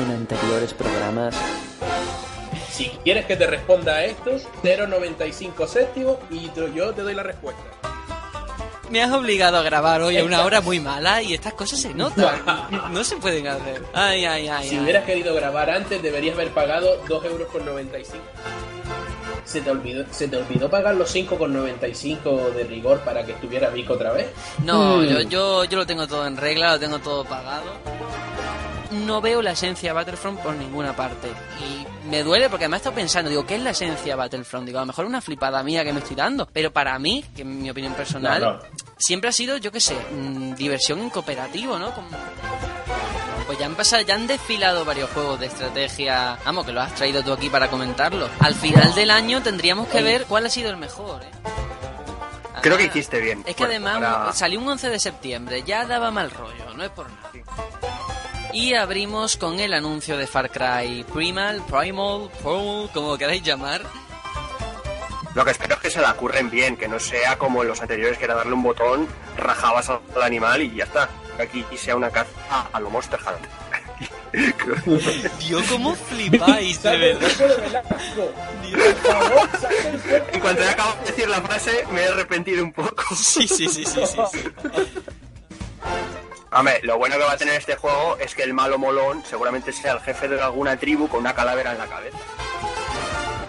en anteriores programas. Si quieres que te responda a esto, 0,95 céntimos y yo te doy la respuesta. Me has obligado a grabar hoy a una hora muy mala y estas cosas se notan. No se pueden hacer. Ay, ay, ay. Si ay. hubieras querido grabar antes, deberías haber pagado 2,95 euros. con 95. ¿Se te, olvidó, ¿Se te olvidó pagar los 5,95 de rigor para que estuviera Vico otra vez? No, Hmm. yo, yo, yo lo tengo todo en regla, lo tengo todo pagado. No veo la esencia de Battlefront por ninguna parte. Y me duele porque además he estado pensando, digo, ¿qué es la esencia de Battlefront? Digo, a lo mejor una flipada mía que me estoy dando. Pero para mí, que en mi opinión personal, No, no. siempre ha sido, yo qué sé, mm, diversión en cooperativo, ¿no? Como- Pues ya han pasado, ya han desfilado varios juegos de estrategia. Vamos, que lo has traído tú aquí para comentarlo. Al final del año tendríamos que ver cuál ha sido el mejor, ¿eh? Creo que hiciste bien. Es que Bueno, además para- salió un 11 de septiembre, ya daba mal rollo, no es por nada. Y abrimos con el anuncio de Far Cry Primal, Primal, Primal, como queráis llamar. Lo que espero es que se la curren bien, que no sea como en los anteriores, que era darle un botón, rajabas al animal y ya está. Que aquí sea una caza a lo Monster Hunter. Dios, cómo flipáis, de verdad. En cuanto he acabado de decir la frase, me he arrepentido un poco. Sí, sí, sí, sí, sí. sí. Hombre, lo bueno que va a tener este juego es que el malo molón seguramente sea el jefe de alguna tribu con una calavera en la cabeza.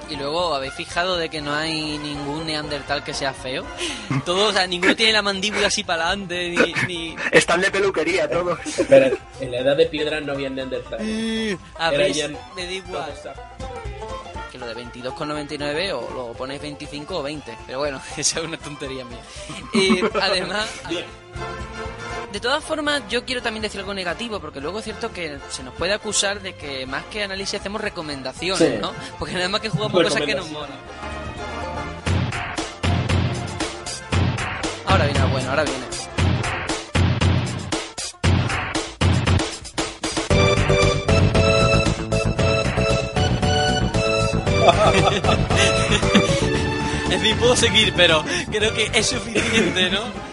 Y luego, ¿habéis fijado de que no hay ningún neandertal que sea feo? Todos, o sea, ninguno tiene la mandíbula así para adelante, ni... ni... Están de peluquería todos. Pero en la edad de piedra no había Neandertal. A Era ver, me da igual. Lo de 22,99 o lo ponéis 25 o 20. Pero bueno, esa es una tontería mía. Y además... De todas formas, yo quiero también decir algo negativo, porque luego es cierto que se nos puede acusar de que más que análisis hacemos recomendaciones, Sí. ¿no? Porque nada más que jugamos cosas que nos molan. Ahora viene bueno, ahora viene. En fin, puedo seguir, pero creo que es suficiente, ¿no?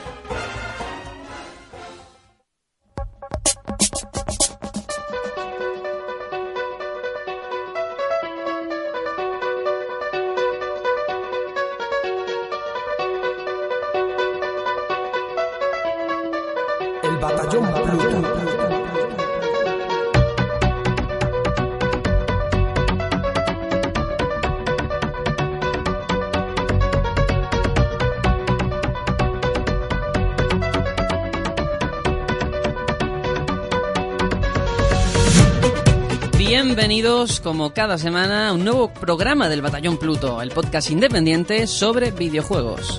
Bienvenidos, como cada semana, a un nuevo programa del Batallón Pluto, el podcast independiente sobre videojuegos.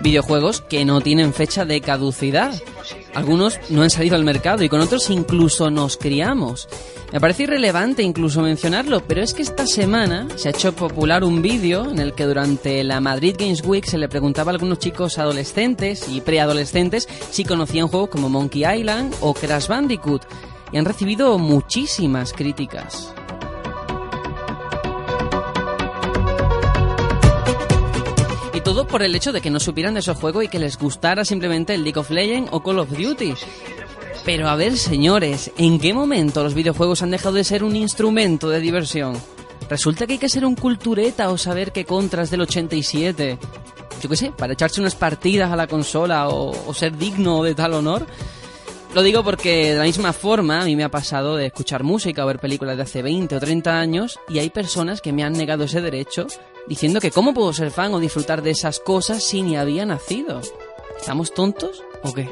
Videojuegos que no tienen fecha de caducidad. Algunos no han salido al mercado y con otros incluso nos criamos. Me parece irrelevante incluso mencionarlo, pero es que esta semana se ha hecho popular un vídeo en el que durante la Madrid Games Week se le preguntaba a algunos chicos adolescentes y preadolescentes si conocían juegos como Monkey Island o Crash Bandicoot y han recibido muchísimas críticas. Todo por el hecho de que no supieran de esos juegos y que les gustara simplemente el League of Legends o Call of Duty. Pero a ver, señores, ¿en qué momento los videojuegos han dejado de ser un instrumento de diversión? Resulta que hay que ser un cultureta o saber qué contras del 87. Yo qué sé, para echarse unas partidas a la consola o, o ser digno de tal honor. Lo digo porque de la misma forma a mí me ha pasado de escuchar música o ver películas de hace 20 o 30 años y hay personas que me han negado ese derecho diciendo que cómo puedo ser fan o disfrutar de esas cosas si ni había nacido. ¿Estamos tontos o qué?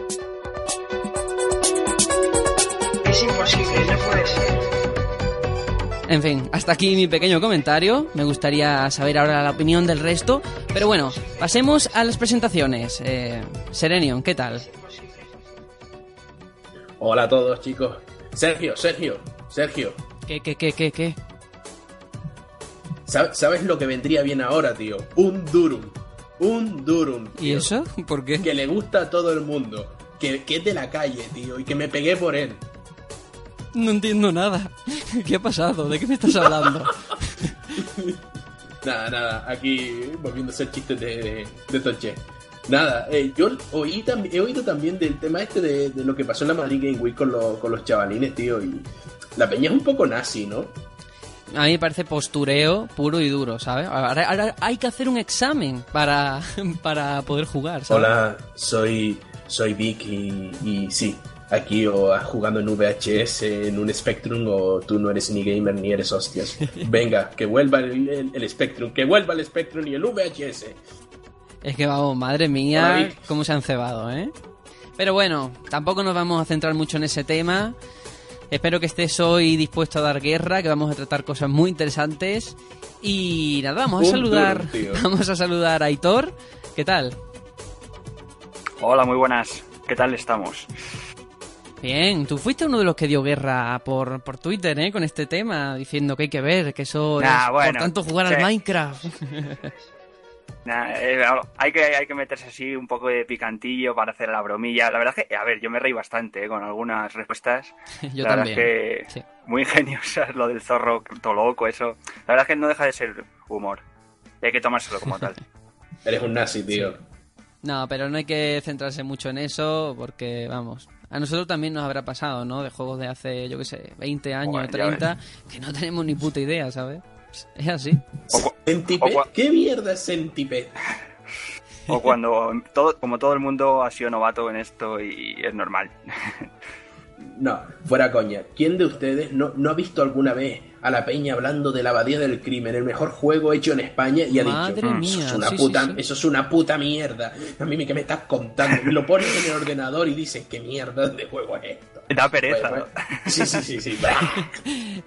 Es imposible, no puede ser. En fin, hasta aquí mi pequeño comentario. Me gustaría saber ahora la opinión del resto. Pero bueno, pasemos a las presentaciones. Eh, Serenion, ¿qué tal? Hola a todos, chicos. Sergio, Sergio, Sergio. ¿Qué, qué, qué, qué, qué? ¿Sab- ¿Sabes lo que vendría bien ahora, tío? Un Durum. Un Durum. ¿Y eso? ¿Por qué? Que le gusta a todo el mundo. Que, que es de la calle, tío. Y que me pegué por él. No entiendo nada. ¿Qué ha pasado? ¿De qué me estás hablando? Nada, nada. Aquí volviendo a hacer chistes de, de, de Toche. Nada, eh, yo oí he oído también del tema este de, de lo que pasó en la Madrid Game Week con, los- con los chavalines, tío, y la peña es un poco nazi, ¿no? A mí me parece postureo puro y duro, ¿sabes? Ahora, ahora hay que hacer un examen para, para poder jugar, ¿sabes? Hola, soy, soy Vic y, y sí, aquí o jugando en VHS, en un Spectrum, o tú no eres ni gamer ni eres hostias. Venga, que vuelva el, el- el Spectrum, que vuelva el Spectrum y el VHS. Es que vamos, madre Hola, mía, Vic. cómo se han cebado, ¿eh? Pero bueno, tampoco nos vamos a centrar mucho en ese tema. Espero que estés hoy dispuesto a dar guerra, que vamos a tratar cosas muy interesantes. Y nada, vamos a Un saludar. tour, vamos a saludar a Aitor. ¿Qué tal? Hola, muy buenas. ¿Qué tal estamos? Bien, tú fuiste uno de los que dio guerra por, por Twitter, ¿eh? Con este tema, diciendo que hay que ver, que eso Nah, es bueno, por tanto jugar sí. al Minecraft. Nah, eh, hay, que, hay que meterse así un poco de picantillo para hacer la bromilla. La verdad es que, a ver, yo me reí bastante eh, con algunas respuestas. Yo la también. verdad es que sí. muy ingeniosas lo del zorro todo loco, eso. La verdad es que no deja de ser humor. Y hay que tomárselo como tal. Eres un nazi, tío. No, pero no hay que centrarse mucho en eso porque, vamos, a nosotros también nos habrá pasado, ¿no? De juegos de hace, yo qué sé, 20 años, Bueno, ya 30, que no tenemos ni puta idea, ¿sabes? Es así. O, ¿Qué mierda es Centipede? o cuando, todo, como todo el mundo ha sido novato en esto y es normal. No, fuera coña. ¿Quién de ustedes no, no ha visto alguna vez a la peña hablando de la abadía del crimen, el mejor juego hecho en España, y ha Madre dicho, "Mm, mía, eso es una sí, puta, sí, sí. eso es una puta mierda. A mí me que me estás contando. Y lo pones en el ordenador y dices, ¿qué mierda de juego es esto? Da pereza, ¿no? sí, sí, sí, sí. Quita,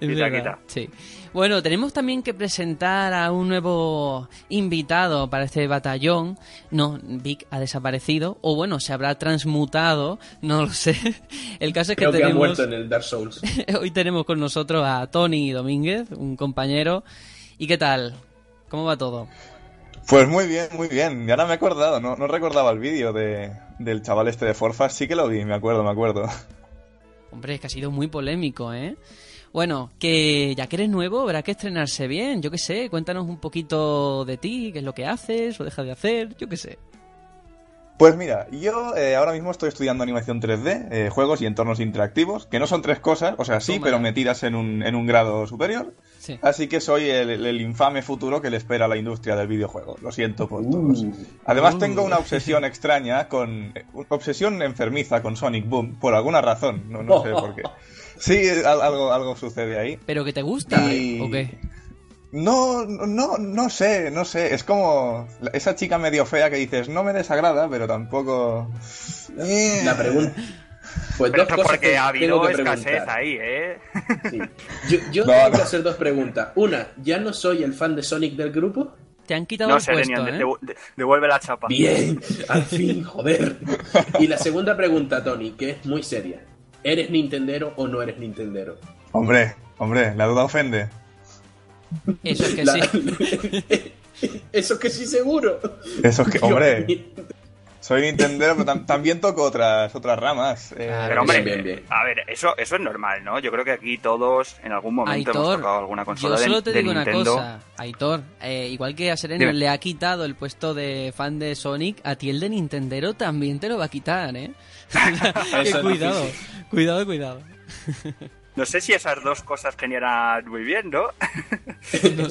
verdad, quita. Sí. Bueno, tenemos también que presentar a un nuevo invitado para este batallón. No, Vic ha desaparecido, o bueno, se habrá transmutado, no lo sé. El caso es que Creo que ha tenemos... muerto en el Dark Souls. Hoy tenemos con nosotros a Tony Domínguez, un compañero. ¿Y qué tal? ¿Cómo va todo? Pues muy bien, muy bien. Y ahora me he acordado, no, no recordaba el vídeo de, del chaval este de Forfas. Sí que lo vi, me acuerdo, me acuerdo. Hombre, es que ha sido muy polémico, ¿eh? Bueno, que ya que eres nuevo, habrá que estrenarse bien, yo qué sé, cuéntanos un poquito de ti, qué es lo que haces o dejas de hacer, yo qué sé. Pues mira, yo eh, ahora mismo estoy estudiando animación 3D, eh, juegos y entornos interactivos, que no son tres cosas, o sea, sí, Toma. pero metidas en un, en un grado superior. Sí. Así que soy el, el infame futuro que le espera a la industria del videojuego. Lo siento por Uh. todos. Además Uh. tengo una obsesión extraña con... eh, Obsesión enfermiza con Sonic Boom, por alguna razón, no, no sé por qué. Sí, al- algo, algo sucede ahí. ¿Pero que te gusta Y- o qué? No, no, no sé, no sé. Es como esa chica medio fea que dices, no me desagrada, pero tampoco. Eh. La pregunta. Pues Pero dos cosas porque que ha habido que escasez preguntar. ahí, ¿eh? Sí. Yo, yo No, tengo no. que hacer dos preguntas. Una, ¿ya no soy el fan de Sonic del grupo? Te han quitado No el sé, puesto, ¿eh? de- de- devuelve la chapa. Bien, al fin, joder. Y la segunda pregunta, Tony, que es muy seria. ¿Eres Nintendero o no eres Nintendero? Hombre, hombre, la duda ofende. Eso es que La- sí. Eso que sí seguro. Eso es que, hombre, soy Nintendero, pero tam- también toco otras, otras ramas. Eh. Pero hombre, Bien, bien, bien. a ver, eso, eso es normal, ¿no? Yo creo que aquí todos en algún momento hemos Aitor, tocado alguna consola yo de, solo te digo una Nintendo. cosa, Aitor, eh, igual que a Sereno Dime. le ha quitado el puesto de fan de Sonic, a ti el de Nintendero también te lo va a quitar, ¿eh? Es cuidado, cuidado, cuidado. No sé si esas dos cosas generan muy bien, ¿no?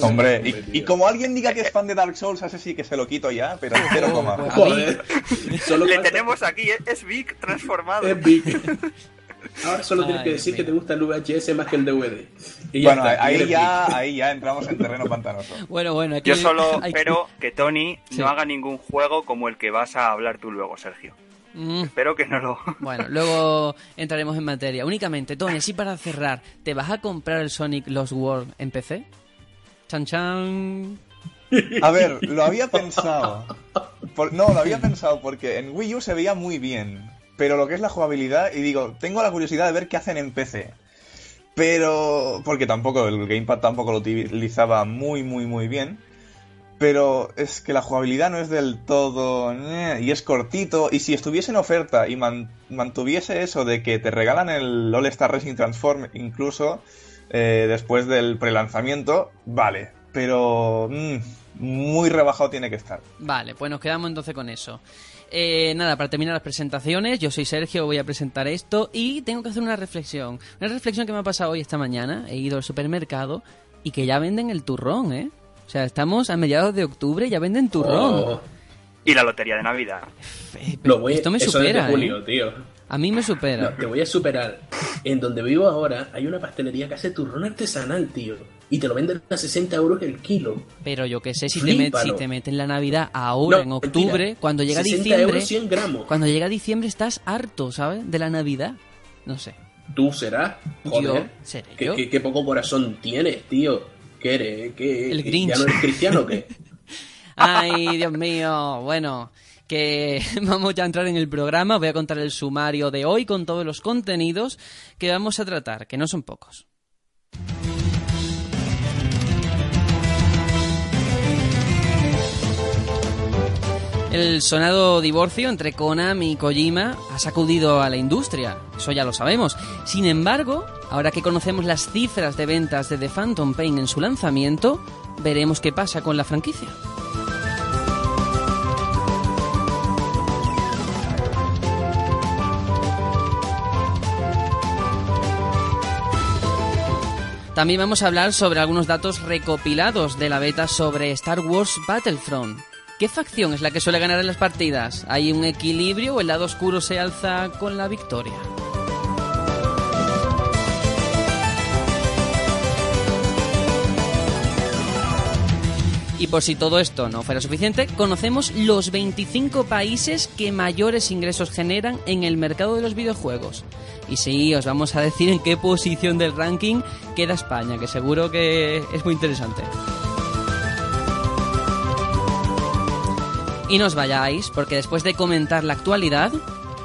Hombre, y, como alguien diga que es fan de Dark Souls, ese sí que se lo quito ya, pero cero coma. pues, Joder. Solo Le tenemos aquí, ¿eh? es Vic transformado. Es big. Ahora solo tienes Ay, que decir que te gusta el VHS más que el DVD. Y ya Bueno, está, ahí ya, ahí ya entramos en terreno pantanoso. Bueno, bueno, aquí Yo solo espero que Tony Sí. no haga ningún juego como el que vas a hablar tú luego, Sergio. Mm, Espero que no lo... Bueno, luego entraremos en materia. Únicamente, Tony, así para cerrar, ¿te vas a comprar el Sonic Lost World en PC? Chan chan. A ver, lo había pensado. Por- no, lo había pensado porque en Wii U se veía muy bien. Pero lo que es la jugabilidad, y digo, tengo la curiosidad de ver qué hacen en PC. Pero. Porque tampoco, el Gamepad tampoco lo utilizaba muy, muy, muy bien. Pero es que la jugabilidad no es del todo. eh, y es cortito. Y si estuviese en oferta y man- mantuviese eso de que te regalan el All Star Racing Transform incluso eh, después del prelanzamiento, vale. Pero mm, muy rebajado tiene que estar. Vale, pues nos quedamos entonces con eso. Eh, nada, para terminar las presentaciones, yo soy Sergio, voy a presentar esto y tengo que hacer una reflexión. Una reflexión que me ha pasado hoy esta mañana. He ido al supermercado y que ya venden el turrón, ¿eh? O sea, estamos a mediados de octubre y ya venden turrón. Oh, Y la lotería de Navidad. Eh, lo voy, esto me eso supera, desde julio, ¿eh? tío. A mí me supera. No, te voy a superar. En donde vivo ahora hay una pastelería que hace turrón artesanal, tío. Y te lo venden a 60 euros el kilo. Pero yo que sé, si te, met- Flípalo. si te meten la Navidad ahora, No, en octubre, mentira. cuando llega 60 diciembre, euros 100 gramos. cuando llega diciembre estás harto, ¿sabes? De la Navidad. No sé. Tú serás. Joder. Yo seré ¿Qué, yo. qué- qué poco corazón tienes, tío. ¿Qué eres? ¿Qué, El Grinch. ¿Ya no eres cristiano o qué? Ay, Dios mío. Bueno, que vamos ya a entrar en el programa. Voy a contar el sumario de hoy con todos los contenidos que vamos a tratar, que no son pocos. El sonado divorcio entre Konami y Kojima ha sacudido a la industria, eso ya lo sabemos. Sin embargo, ahora que conocemos las cifras de ventas de The Phantom Pain en su lanzamiento, veremos qué pasa con la franquicia. También vamos a hablar sobre algunos datos recopilados de la beta sobre Star Wars Battlefront. ¿Qué facción es la que suele ganar en las partidas? ¿Hay un equilibrio o el lado oscuro se alza con la victoria? Y por si todo esto no fuera suficiente, conocemos los 25 países que mayores ingresos generan en el mercado de los videojuegos. Y sí, os vamos a decir en qué posición del ranking queda España, que seguro que es muy interesante. Y no os vayáis, porque después de comentar la actualidad,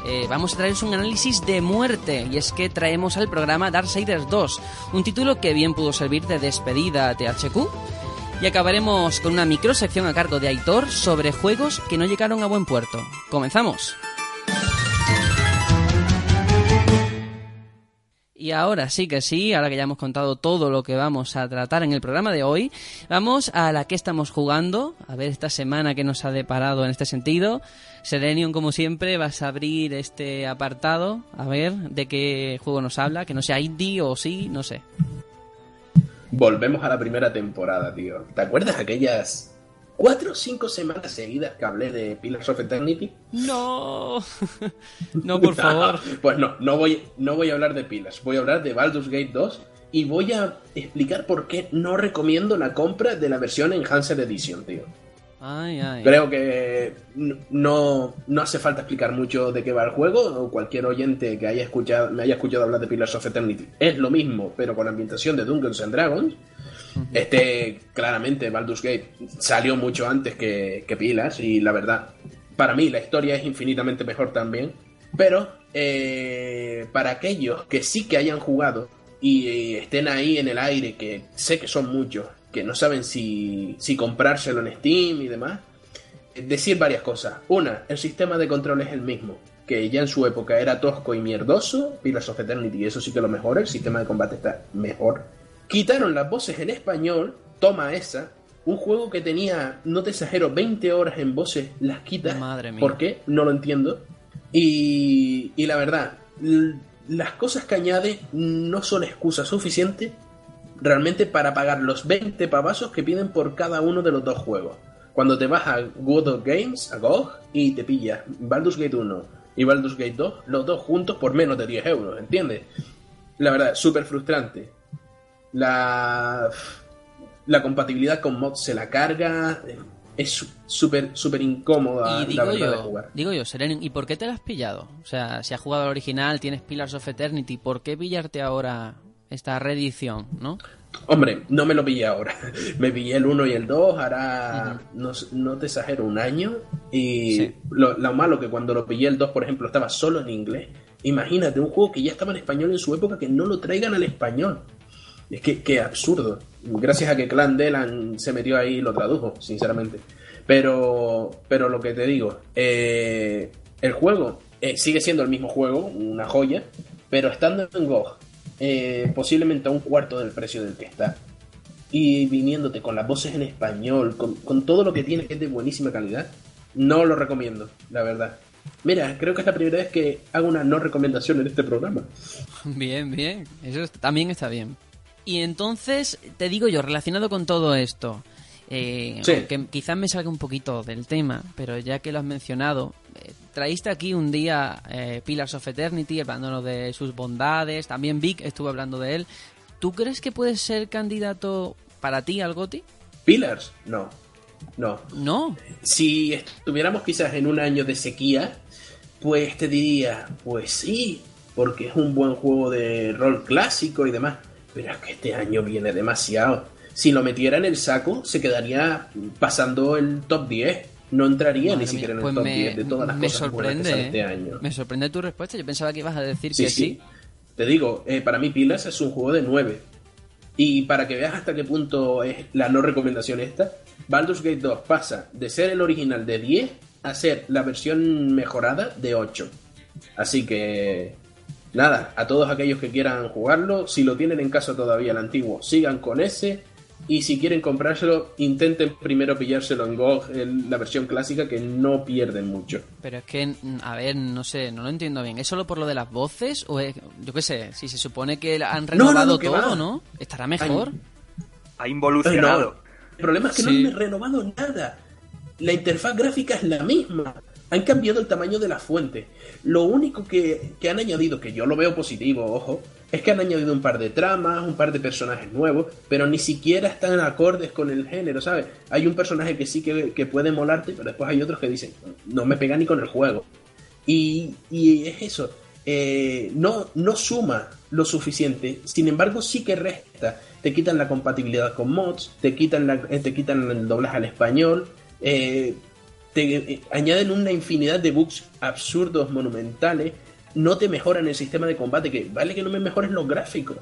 eh, vamos a traeros un análisis de muerte. Y es que traemos al programa Darksiders 2, un título que bien pudo servir de despedida a THQ. Y acabaremos con una microsección a cargo de Aitor sobre juegos que no llegaron a buen puerto. ¡Comenzamos! Y ahora sí que sí, ahora que ya hemos contado todo lo que vamos a tratar en el programa de hoy, vamos a la que estamos jugando, a ver esta semana que nos ha deparado en este sentido. Serenium, como siempre, vas a abrir este apartado, a ver de qué juego nos habla, que no sea indie o sí, no sé. Volvemos a la primera temporada, tío. ¿Te acuerdas aquellas cuatro o cinco semanas seguidas que hablé de Pillars of Eternity? No, no, por favor. pues no, no voy, no voy a hablar de Pillars. Voy a hablar de Baldur's Gate 2 y voy a explicar por qué no recomiendo la compra de la versión Enhanced Edition, tío. Ay, ay. Creo que no, no hace falta explicar mucho de qué va el juego, o cualquier oyente que haya escuchado, me haya escuchado hablar de Pillars of Eternity. Es lo mismo, pero con la ambientación de Dungeons and Dragons. Este, claramente, Baldur's Gate salió mucho antes que, que Pillars, y la verdad, para mí la historia es infinitamente mejor también. Pero, eh, para aquellos que sí que hayan jugado y eh, estén ahí en el aire, que sé que son muchos, que no saben si, si comprárselo en Steam y demás, decir varias cosas. Una, el sistema de control es el mismo, que ya en su época era tosco y mierdoso, Pillars of Eternity, eso sí que lo mejora, el sistema de combate está mejor. Quitaron las voces en español, toma esa, un juego que tenía, no te exagero, 20 horas en voces, las quitas. Madre mía. ¿Por qué? No lo entiendo. Y, y la verdad, las cosas que añade no son excusa suficiente realmente para pagar los 20 pavazos que piden por cada uno de los dos juegos. Cuando te vas a God of Games, a GOG, y te pillas Baldur's Gate 1 y Baldur's Gate 2, los dos juntos por menos de 10 euros, ¿entiendes? La verdad, súper frustrante. La, la compatibilidad con mods se la carga, es súper, súper incómoda Y la verdad de yo, jugar. digo yo, Serenium, ¿y por qué te la has pillado? O sea, si has jugado al original, tienes Pillars of Eternity, ¿por qué pillarte ahora esta reedición, no? Hombre, no me lo pillé ahora. Me pillé el 1 y el 2, hará, no, no te exagero, un año. Y Sí. lo, lo malo que cuando lo pillé el 2, por ejemplo, estaba solo en inglés. Imagínate, un juego que ya estaba en español en su época, que no lo traigan al español. Es que, que absurdo. Gracias a que Clan Delan se metió ahí y lo tradujo, sinceramente. Pero, pero lo que te digo, eh, el juego eh, sigue siendo el mismo juego, una joya, pero estando en GOG, eh, posiblemente a un cuarto del precio del que está, y viniéndote con las voces en español, con, con todo lo que tiene que es de buenísima calidad, No lo recomiendo, la verdad. Mira, creo que es la primera vez que hago una no recomendación en este programa. Bien, bien. Eso es- también está bien. Y entonces, te digo yo, relacionado con todo esto, eh, Sí. aunque quizás me salga un poquito del tema, pero ya que lo has mencionado, eh, traíste aquí un día eh, Pillars of Eternity, hablándonos de sus bondades, también Vic estuvo hablando de él. ¿Tú crees que puede ser candidato para ti al GOTI? Pillars, no. No. No. Si estuviéramos quizás en un año de sequía, pues te diría, pues sí, porque es un buen juego de rol clásico y demás. Pero es que este año viene demasiado. Si lo metiera en el saco, se quedaría pasando el top 10. No entraría Madre ni siquiera mía, en pues el top me, 10 de todas las me cosas buenas que sorprende, salen este ¿eh? año. Me sorprende tu respuesta. Yo pensaba que ibas a decir Sí, que sí. sí. Te digo, eh, para mí Pillars es un juego de 9. Y para que veas hasta qué punto es la no recomendación esta, Baldur's Gate 2 pasa de ser el original de 10 a ser la versión mejorada de 8. Así que, nada, a todos aquellos que quieran jugarlo, si lo tienen en casa todavía el antiguo, sigan con ese. Y si quieren comprárselo, intenten primero pillárselo en GOG, en la versión clásica, que no pierden mucho. Pero es que, a ver, no sé, no lo entiendo bien. ¿Es solo por lo de las voces? O es, yo qué sé, si se supone que han no, renovado no, todo. ¿no? ¿Estará mejor? Ha involucionado. no. El problema es que Sí. no han renovado nada. La interfaz gráfica es la misma. Han cambiado el tamaño de la fuente. Lo único que, que han añadido, que yo lo veo positivo, ojo, es que han añadido un par de tramas, un par de personajes nuevos, pero ni siquiera están acordes con el género, ¿sabes? Hay un personaje que sí que, que puede molarte, pero después hay otros que dicen, no me pega ni con el juego. Y, y es eso, eh, no, no suma lo suficiente, sin embargo sí que resta. Te quitan la compatibilidad con mods, te quitan, la, eh, te quitan el doblaje al español, eh, te eh, añaden una infinidad de bugs absurdos, monumentales, no te mejoran el sistema de combate, que vale que no me mejoren los gráficos.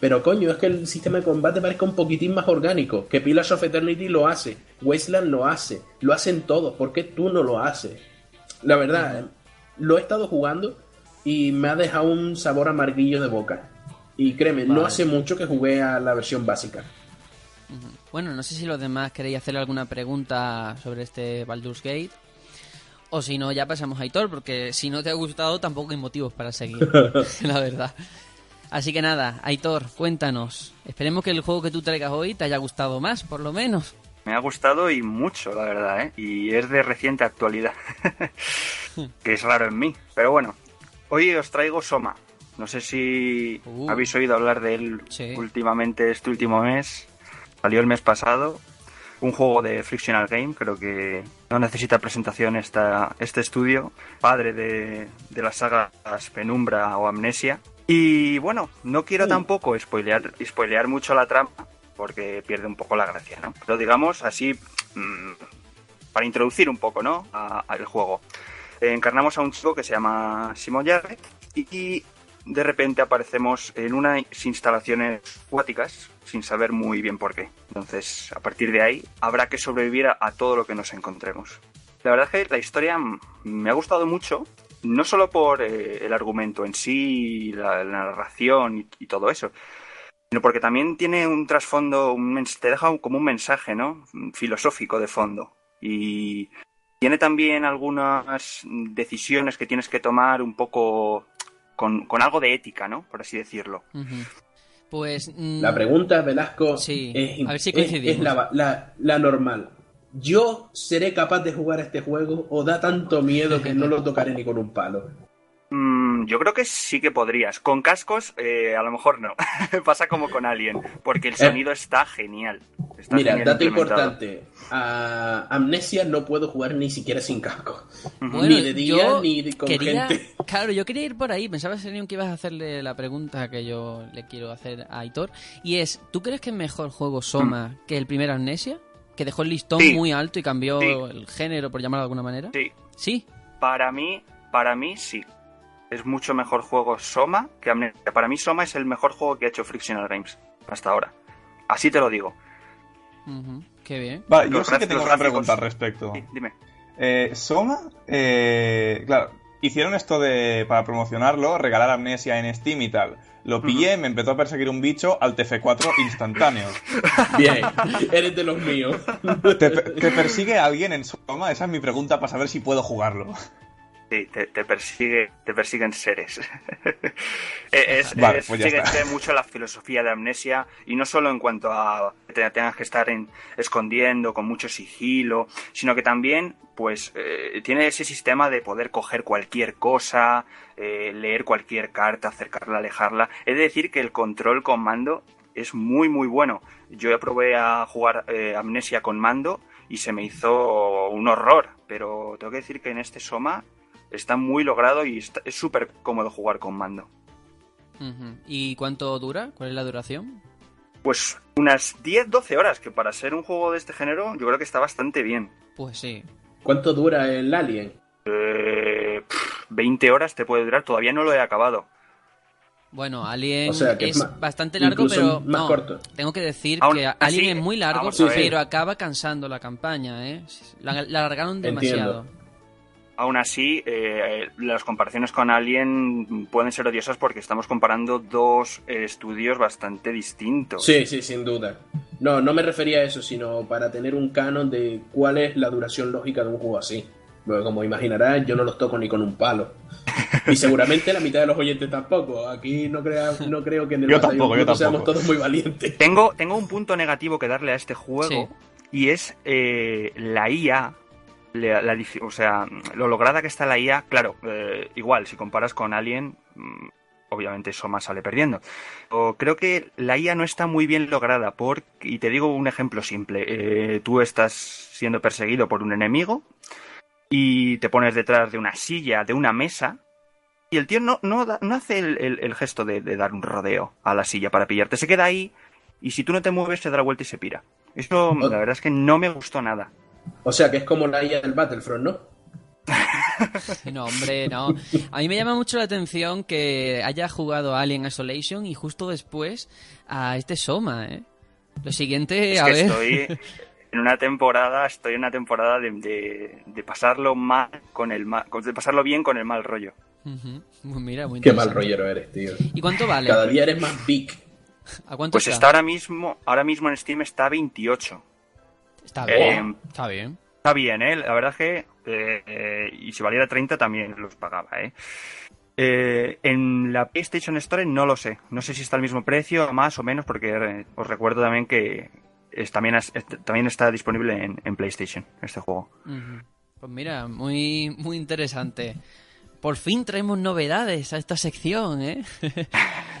Pero coño, es que el sistema de combate parezca un poquitín más orgánico. Que Pillars of Eternity lo hace, Wasteland lo hace, lo hacen todos. ¿Por qué tú no lo haces? La verdad, lo he estado jugando y me ha dejado un sabor amarguillo de boca. Y créeme, no hace mucho que jugué a la versión básica. Bueno, no sé si los demás queréis hacer alguna pregunta sobre este Baldur's Gate. O si no, ya pasamos a Aitor, porque si no te ha gustado, tampoco hay motivos para seguir, la verdad. Así que nada, Aitor, cuéntanos. Esperemos que el juego que tú traigas hoy te haya gustado más, por lo menos. Me ha gustado y mucho, la verdad, ¿eh? Y es de reciente actualidad. que es raro en mí. Pero bueno, hoy os traigo Soma. No sé si Uh. habéis oído hablar de él Sí. últimamente, este último mes. Salió el mes pasado. Un juego de Frictional Game, creo que no necesita presentación esta, este estudio. Padre de, de las sagas Penumbra o Amnesia. Y bueno, no quiero Uh. tampoco spoilear, spoilear mucho la trama, porque pierde un poco la gracia, ¿no? Pero digamos así, mm, para introducir un poco, ¿no? Al juego. Eh, encarnamos a un chico que se llama Simon Jarrett y, y de repente aparecemos en unas instalaciones acuáticas sin saber muy bien por qué. Entonces, a partir de ahí, habrá que sobrevivir a, todo lo que nos encontremos. La verdad es que la historia mm, me ha gustado mucho, no solo por eh, el argumento en sí, la, narración y, y todo eso, sino porque también tiene un trasfondo, un te deja como un mensaje, ¿no? Filosófico de fondo. Y tiene también algunas decisiones que tienes que tomar un poco con, con algo de ética, ¿no? Por así decirlo. Pues. mm, La pregunta, Velasco, Sí, es, a ver si es- coincidimos. es la, la- la normal. ¿Yo seré capaz de jugar a este juego o da tanto miedo que no lo tocaré ni con un palo? Mm, yo creo que sí que podrías. Con cascos, eh, a lo mejor no. Pasa como con Alien, porque el sonido está genial. Está Eh. Mira, genial dato importante. A Amnesia no puedo jugar ni siquiera sin casco. Bueno, ni de día yo ni de- con quería, gente. Claro, yo quería ir por ahí. Pensaba, Serenion, que ibas a hacerle la pregunta que yo le quiero hacer a Aitor. Y es, ¿tú crees que es mejor juego Soma que el primer Amnesia? Que dejó el listón Sí. muy alto y cambió Sí. el género, por llamarlo de alguna manera. Sí, Sí. para mí, para mí sí. Es mucho mejor juego Soma que Amnesia. Para mí Soma es el mejor juego que ha hecho Frictional Games hasta ahora. Así te lo digo. Qué bien. Vale, yo sí que tengo una pregunta al respecto. Sí, dime. Eh, Soma, eh, claro, hicieron esto de, para promocionarlo, regalar amnesia en Steam y tal. Lo pillé, me empezó a perseguir un bicho al TF4 instantáneo. Bien, eres de los míos. ¿Te, te persigue alguien en Soma? Esa es mi pregunta para saber si puedo jugarlo. Sí, te, te persigue, te persiguen seres. Es, Vale, es- pues ya sigue, está. mucho la filosofía de amnesia y no solo en cuanto a que te tengas que estar en- escondiendo con mucho sigilo, sino que también pues eh, tiene ese sistema de poder coger cualquier cosa, eh, leer cualquier carta, acercarla, alejarla. Es decir, que el control con mando es muy muy bueno. Yo ya probé a jugar eh, amnesia con mando y se me hizo un horror, pero tengo que decir que en este Soma está muy logrado y está- es súper cómodo jugar con mando. ¿Y cuánto dura? ¿Cuál es la duración? Pues unas 10-12 horas, que para ser un juego de este género yo creo que está bastante bien. Pues sí. ¿Cuánto dura el Alien? Eh, pff, 20 horas te puede durar, todavía no lo he acabado. Bueno, Alien O sea, que es es más- bastante largo, pero más no, corto. tengo que decir Aún que así, Alien es muy largo, pero acaba cansando la campaña, ¿eh? La, la alargaron demasiado. Aún así, eh, las comparaciones con Alien pueden ser odiosas porque estamos comparando dos eh, estudios bastante distintos. Sí, sí, sin duda. No, no me refería a eso, sino para tener un canon de cuál es la duración lógica de un juego así. Bueno, como imaginarás, yo no los toco ni con un palo. Y seguramente la mitad de los oyentes tampoco. Aquí no, crea, no creo que en el Yo tampoco, seamos todos muy valientes. Tengo, tengo un punto negativo que darle a este juego Sí. y es eh, la IA. La- la dif- o sea, lo lograda que está la IA, claro, eh, igual, si comparas con Alien, mm, obviamente Soma sale perdiendo. O creo que la IA no está muy bien lograda, por, y te digo un ejemplo simple. eh, tú estás siendo perseguido por un enemigo y te pones detrás de una silla, de una mesa, y el tío no, no, da- no hace el, el- el gesto de, de dar un rodeo a la silla para pillarte. Se queda ahí y si tú no te mueves se da la vuelta y se pira. Eso la verdad es que no me gustó nada. O sea, que es como la IA del Battlefront, ¿no? No, hombre, no. A mí me llama mucho la atención que haya jugado a Alien Isolation y justo después a este Soma, ¿eh? Lo siguiente, Es a que ver... estoy en una temporada, estoy en una temporada de, de- de pasarlo mal con el mal, de pasarlo bien con el mal rollo. Pues mira, muy Qué mal rollero eres, tío. ¿Y cuánto vale? Cada día eres más big. ¿A cuánto Pues está? está ahora mismo, ahora mismo en Steam está a 28. Está Eh, bien. Está bien. Está bien, ¿eh? La verdad es que, eh, y si valiera 30 también los pagaba, ¿eh? Eh, en la PlayStation Store no lo sé. No sé si está al mismo precio, más o menos, porque eh, os recuerdo también que es, también, es- también está disponible en, en PlayStation este juego. Pues mira, muy, muy interesante. Por fin traemos novedades a esta sección, ¿eh?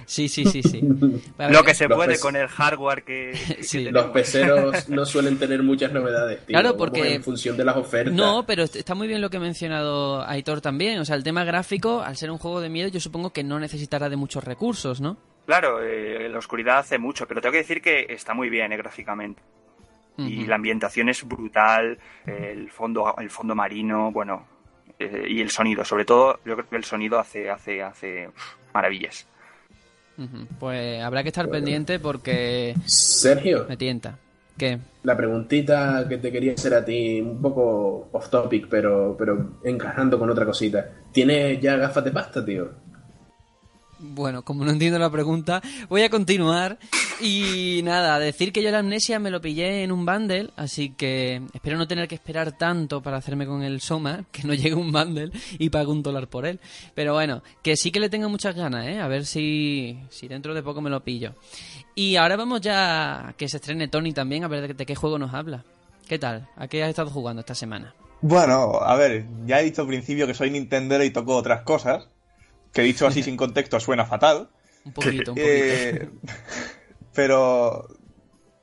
sí, sí, sí, sí. Lo que se puede con el hardware que, que Sí. tenemos. Los peceros no suelen tener muchas novedades, tío. Claro, porque- En función de las ofertas. No, pero est- está muy bien lo que ha mencionado Aitor también. O sea, el tema gráfico, al ser un juego de miedo, yo supongo que no necesitará de muchos recursos, ¿no? Claro, eh, la oscuridad hace mucho, pero tengo que decir que está muy bien eh, gráficamente. Y la ambientación es brutal, el fondo, el fondo marino, bueno, eh, y el sonido, sobre todo, yo creo que el sonido hace, hace, hace maravillas. Pues habrá que estar pendiente porque Sergio, me tienta. ¿Qué? la preguntita que te quería hacer a ti, un poco off topic, pero, pero encajando con otra cosita. ¿Tienes ya gafas de pasta, tío? Bueno, como no entiendo la pregunta, voy a continuar. Y nada, decir que yo la amnesia me lo pillé en un bundle, así que espero no tener que esperar tanto para hacerme con el Soma, que no llegue un bundle y pague un dólar por él. Pero bueno, que sí que le tengo muchas ganas, ¿eh? A ver si, si dentro de poco me lo pillo. Y ahora vamos ya a que se estrene Tony también, a ver de, qué juego nos habla. ¿Qué tal? ¿A qué has estado jugando esta semana? Bueno, a ver, ya he dicho al principio que soy Nintendero y toco otras cosas, que dicho así sin contexto suena fatal. Un poquito, un poquito. Eh, pero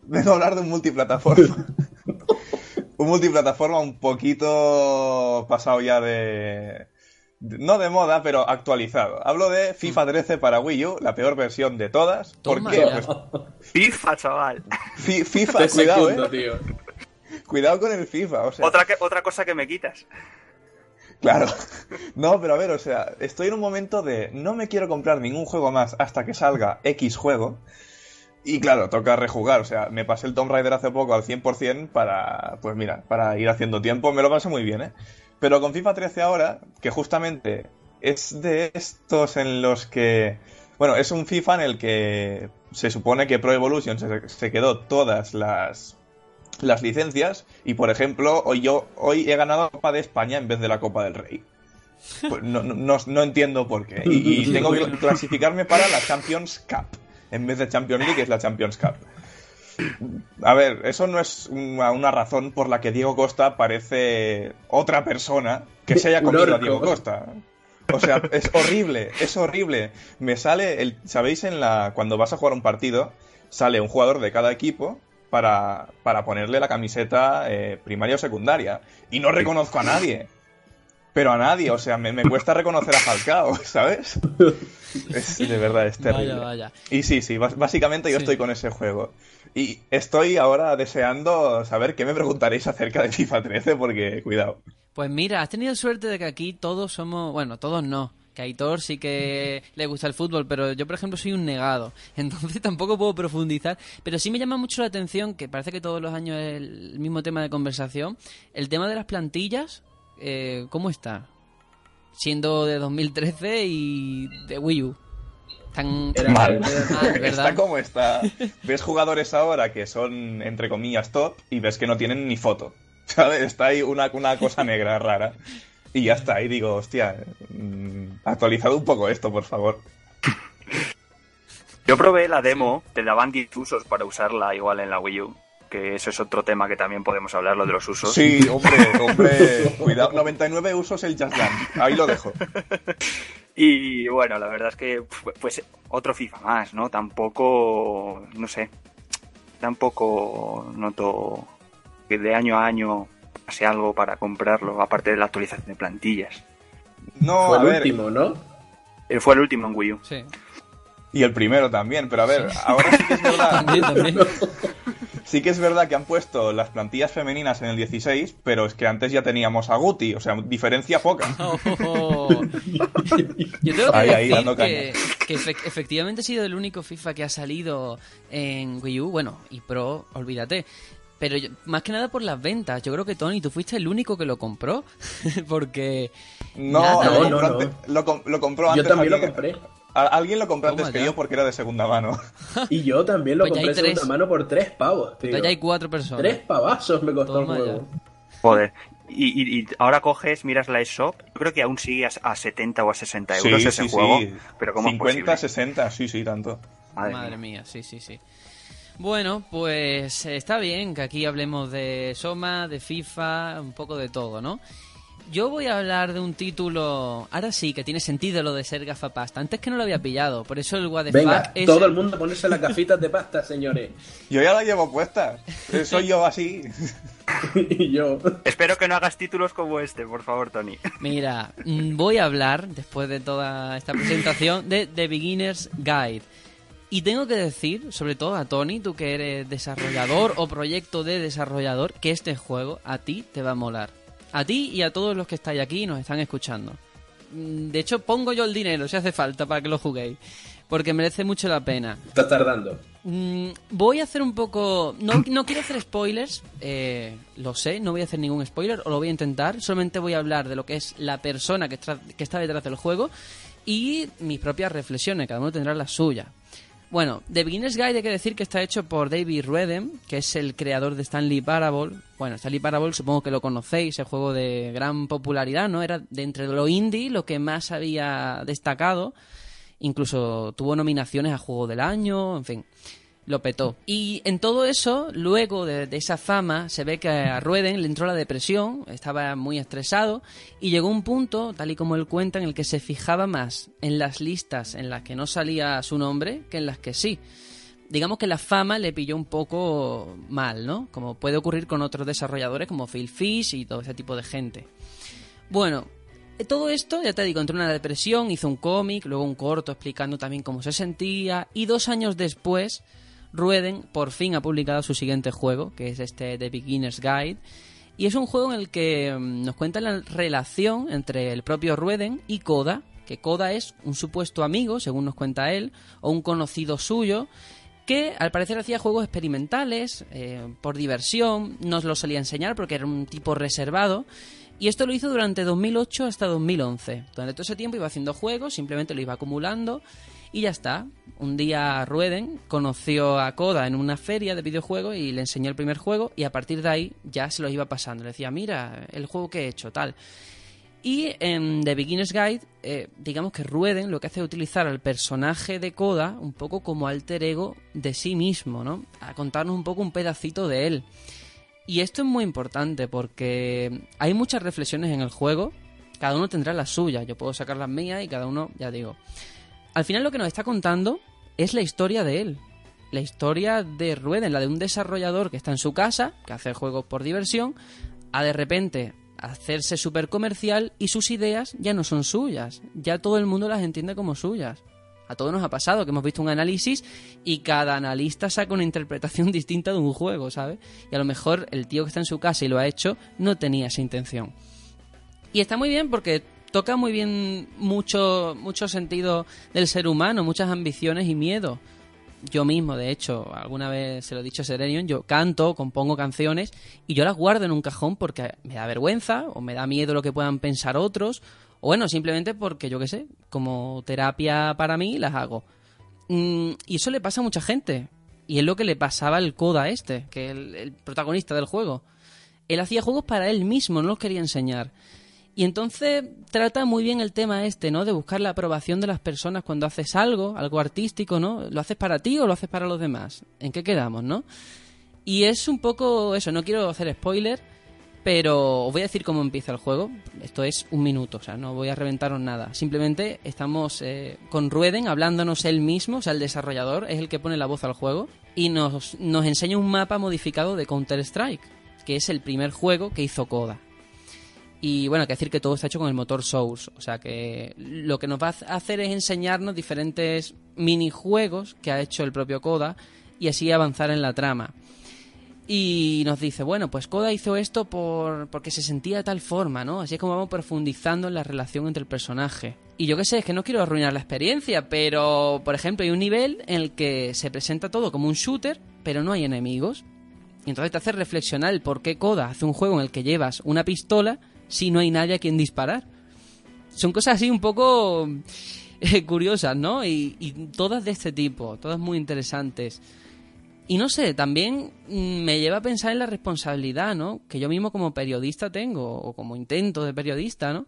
vengo a hablar de un multiplataforma. un multiplataforma un poquito pasado ya de, No de moda, pero actualizado. Hablo de FIFA 13 para Wii U, la peor versión de todas. ¿Por Toma qué? Pues FIFA, chaval. fi- FIFA, cuidado, eh. tío. Cuidado con el FIFA, o sea. Otra, que- otra cosa que me quitas. Claro. No, pero a ver, o sea, estoy en un momento de no me quiero comprar ningún juego más hasta que salga X juego. Y claro, toca rejugar. O sea, me pasé el Tomb Raider hace poco al 100% para, pues mira, para ir haciendo tiempo. Me lo pasé muy bien, ¿eh? Pero con FIFA 13 ahora, que justamente es de estos en los que... Bueno, es un FIFA en el que se supone que Pro Evolution se, se quedó todas las, las licencias y, por ejemplo, hoy yo hoy he ganado la Copa de España en vez de la Copa del Rey. Pues no, no- no- entiendo por qué. Y, y tengo que clasificarme para la Champions Cup. En vez de Champions League es la Champions Cup. A ver, eso no es una, una razón por la que Diego Costa parece otra persona que se haya comido a. Diego Costa. O sea, es horrible, es horrible. Me sale, el, ¿sabéis? En la, cuando vas a jugar un partido, sale un jugador de cada equipo para, para ponerle la camiseta eh, primaria o secundaria. Y no reconozco a nadie. Pero a nadie, o sea, me, me cuesta reconocer a Falcao, ¿sabes? Es, de verdad, es terrible. Vaya, vaya. Y sí, sí, básicamente yo Sí. estoy con ese juego. Y estoy ahora deseando saber qué me preguntaréis acerca de FIFA 13, porque cuidado. Pues mira, has tenido suerte de que aquí todos somos, bueno, todos no. Que a Aitor sí que le gusta el fútbol, pero yo, por ejemplo, soy un negado. Entonces tampoco puedo profundizar. Pero sí me llama mucho la atención, que parece que todos los años es el mismo tema de conversación, el tema de las plantillas, eh, ¿cómo está? Siendo de 2013 y de Wii U. Era- Mal. Está como está. Ves jugadores ahora que son, entre comillas, top y ves que no tienen ni foto. ¿Sabes? Está ahí una, una cosa negra rara. Y ya está. Y digo, hostia, mm, actualizado un poco esto, por favor. Yo probé la demo, te daban 10 usos para usarla igual en la Wii U. Que eso es otro tema que también podemos hablar, lo de los usos. Sí, hombre, hombre. Cuidado, 99 usos el Just Dance. Ahí lo dejo. Y bueno, la verdad es que pues otro FIFA más, ¿no? Tampoco, no sé, tampoco noto que de año a año pase algo para comprarlo, aparte de la actualización de plantillas. No, Fue a el ver. último, ¿no? Eh, Fue el último en Wii U. Sí. Y el primero también, pero a ver, ahora sí que es verdad. También, también. Sí que es verdad que han puesto las plantillas femeninas en el 16, pero es que antes ya teníamos a Guti, o sea, diferencia poca. Oh. Yo tengo que Ahí, decir que, que efe- efectivamente he sido el único FIFA que ha salido en Wii U, bueno, y Pro, olvídate. Pero yo- más que nada por las ventas. Yo creo que Tony, tú fuiste el único que lo compró. Porque. No, Nada, lo, ¿eh? compró No, no, antes- lo com- lo compró Yo antes. también lo compré. a- alguien lo compró antes Toma que ya. yo porque era de segunda mano. Y yo también lo Pues ya compré de segunda mano por tres pavos, tío. ya hay cuatro personas. Tres pavazos me costó Toma el ya. juego. Joder. Y, y- y ahora coges, miras la eShop, yo creo que aún sigue a, a 70 o a 60 euros ese juego. Pero ¿cómo 50, es posible? 60, sí, sí, tanto. Madre Madre mía. mía, sí, sí, sí. Bueno, pues está bien que aquí hablemos de Soma, de FIFA, un poco de todo, ¿no? Yo voy a hablar de un título, ahora sí, que tiene sentido lo de ser gafapasta. Antes que no lo había pillado, por eso el What the Venga, Fuck es... todo el mundo a ponerse las gafitas de pasta, señores. Yo ya la llevo puesta. Eh, Soy yo así. y yo. Espero que no hagas títulos como este, por favor, Tony. Mira, mm, voy a hablar, después de toda esta presentación, de The Beginner's Guide. Y tengo que decir, sobre todo a Tony, tú que eres desarrollador o proyecto de desarrollador, que este juego a ti te va a molar. A ti y a todos los que estáis aquí y nos están escuchando. Mm, De hecho, pongo yo el dinero si hace falta para que lo juguéis. Porque merece mucho la pena. Estás tardando. Mm, voy a hacer un poco... No, no quiero hacer spoilers, eh, lo sé, no voy a hacer ningún spoiler, o lo voy a intentar. Solamente voy a hablar de lo que es la persona que, que está detrás del juego y mis propias reflexiones, cada uno tendrá las suyas. Bueno, The Beginner's Guide hay que decir que está hecho por David Redem, que es el creador de Stanley Parable. Bueno, Stanley Parable supongo que lo conocéis, el juego de gran popularidad, ¿no? Era de entre lo indie lo que más había destacado. Incluso tuvo nominaciones a Juego del Año, en fin, lo petó. Y en todo eso, luego de, esa fama, se ve que a Rueden le entró la depresión, estaba muy estresado, y llegó un punto, tal y como él cuenta, en el que se fijaba más en las listas en las que no salía su nombre que en las que sí. Digamos que la fama le pilló un poco mal, ¿no? Como puede ocurrir con otros desarrolladores como Phil Fish y todo ese tipo de gente. Bueno, eh, todo esto, ya te digo, entró en una depresión, hizo un cómic, luego un corto explicando también cómo se sentía, y dos años después, Rueden por fin ha publicado su siguiente juego, que es este The Beginner's Guide, y es un juego en el que mm, nos cuenta la relación entre el propio Rueden y Koda, que Koda es un supuesto amigo, según nos cuenta él, o un conocido suyo, que al parecer hacía juegos experimentales, eh, por diversión, no os lo solía enseñar porque era un tipo reservado, Y esto lo hizo durante 2008 hasta 2011. Durante todo ese tiempo iba haciendo juegos, simplemente lo iba acumulando y ya está. Un día Rueden conoció a Koda en una feria de videojuegos y le enseñó el primer juego y a partir de ahí ya se lo iba pasando. Le decía, mira, el juego que he hecho, tal. Y en The Beginner's Guide, eh, digamos que Rueden lo que hace es utilizar al personaje de Koda un poco como alter ego de sí mismo, ¿no? A contarnos un poco un pedacito de él. Y esto es muy importante porque hay muchas reflexiones en el juego, cada uno tendrá las suyas, yo puedo sacar las mías y cada uno, ya digo. Al final lo que nos está contando es la historia de él, la historia de Rueden, la de un desarrollador que está en su casa, que hace juegos por diversión, a de repente hacerse súper comercial y sus ideas ya no son suyas, ya todo el mundo las entiende como suyas. A todos nos ha pasado que hemos visto un análisis y cada analista saca una interpretación distinta de un juego, ¿sabes? Y a lo mejor el tío que está en su casa y lo ha hecho no tenía esa intención. Y está muy bien porque toca muy bien mucho, mucho sentido del ser humano, muchas ambiciones y miedo yo mismo, de hecho, alguna vez se lo he dicho a Serenion, yo canto, compongo canciones y yo las guardo en un cajón porque me da vergüenza o me da miedo lo que puedan pensar otros o bueno, simplemente porque yo qué sé, como terapia para mí las hago. Mm, y eso le pasa a mucha gente. Y es lo que le pasaba al Coda este, que es el protagonista del juego. Él hacía juegos para él mismo, no los quería enseñar. Y entonces trata muy bien el tema este, ¿no? De buscar la aprobación de las personas cuando haces algo, algo artístico, ¿no? ¿Lo haces para ti o lo haces para los demás? ¿En qué quedamos, no? Y es un poco eso, no quiero hacer spoiler, pero os voy a decir cómo empieza el juego. Esto es un minuto, o sea, no voy a reventaros nada. Simplemente estamos eh, con Rueden hablándonos él mismo, o sea, el desarrollador es el que pone la voz al juego, y nos, nos enseña un mapa modificado de Counter-Strike, que es el primer juego que hizo Koda. Y bueno, hay que decir que todo está hecho con el motor Source. O sea que lo que nos va a hacer es enseñarnos diferentes minijuegos que ha hecho el propio Koda y así avanzar en la trama. Y nos dice, bueno, pues Koda hizo esto por, porque se sentía de tal forma, ¿no? Así es como vamos profundizando en la relación entre el personaje. Y yo qué sé, es que no quiero arruinar la experiencia, pero por ejemplo hay un nivel en el que se presenta todo como un shooter, pero no hay enemigos. Y entonces te hace reflexionar el por qué Koda hace un juego en el que llevas una pistola si no hay nadie a quien disparar. Son cosas así un poco eh, curiosas, ¿no? Y, y, todas de este tipo, todas muy interesantes. Y no sé, también mm, me lleva a pensar en la responsabilidad, ¿no? Que yo mismo como periodista tengo, o como intento de periodista, ¿no?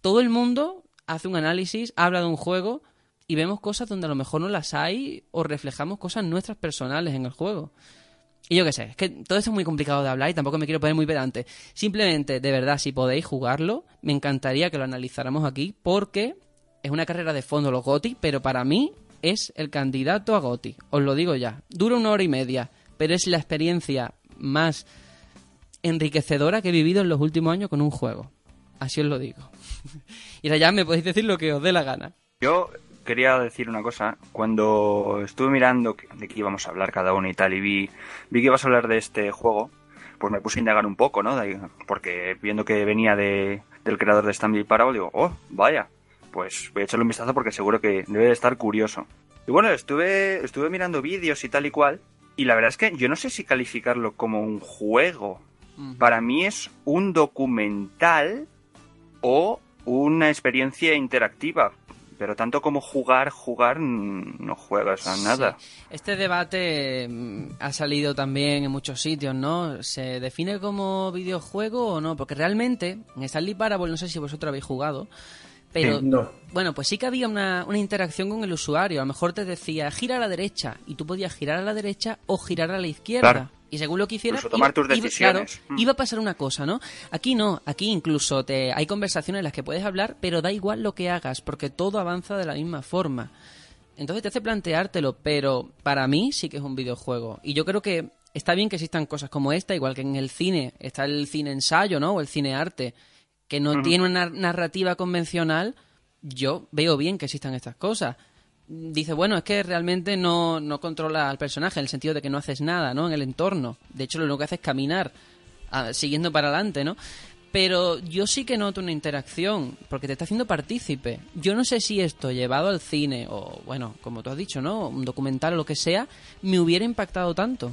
Todo el mundo hace un análisis, habla de un juego y vemos cosas donde a lo mejor no las hay o reflejamos cosas nuestras personales en el juego. Y yo qué sé, es que todo esto es muy complicado de hablar y tampoco me quiero poner muy pedante. Simplemente, de verdad, si podéis jugarlo, me encantaría que lo analizáramos aquí porque es una carrera de fondo los GOTI, pero para mí es el candidato a GOTI. Os lo digo ya. Dura una hora y media, pero es la experiencia más enriquecedora que he vivido en los últimos años con un juego. Así os lo digo. y ya me podéis decir lo que os dé la gana. Yo quería decir una cosa. Cuando estuve mirando de qué íbamos a hablar cada uno y tal, y vi, vi que ibas a hablar de este juego, pues me puse a indagar un poco, ¿no? Porque viendo que venía de, del creador de Stanley Parable, digo, oh, vaya, pues voy a echarle un vistazo porque seguro que debe de estar curioso. Y bueno, estuve, estuve mirando vídeos y tal y cual, y la verdad es que yo no sé si calificarlo como un juego. Para mí es un documental o una experiencia interactiva, pero tanto como jugar, jugar, no juegas a nada. Sí. Este debate mm, ha salido también en muchos sitios, ¿no? ¿Se define como videojuego o no? Porque realmente, en Stanley Parable, no sé si vosotros habéis jugado, pero no. bueno, pues sí que había una, una interacción con el usuario. A lo mejor te decía, gira a la derecha, y tú podías girar a la derecha o girar a la izquierda. Claro. Y según lo que hicieras, Incluso tomar tus claro, decisiones. Mm. iba a pasar una cosa, ¿no? Aquí no, aquí incluso te, hay conversaciones en las que puedes hablar, pero da igual lo que hagas, porque todo avanza de la misma forma. Entonces te hace planteártelo, pero para mí sí que es un videojuego. Y yo creo que está bien que existan cosas como esta, igual que en el cine está el cine ensayo, ¿no? O el cine arte, que no tiene una narrativa convencional. Yo veo bien que existan estas cosas. Dice, bueno, es que realmente no, no controla al personaje, en el sentido de que no haces nada, ¿no? En el entorno. De hecho, lo único que hace es caminar, ah, siguiendo para adelante, ¿no? Pero yo sí que noto una interacción, porque te está haciendo partícipe. Yo no sé si esto llevado al cine, o bueno, como tú has dicho, ¿no? Un documental o lo que sea, me hubiera impactado tanto.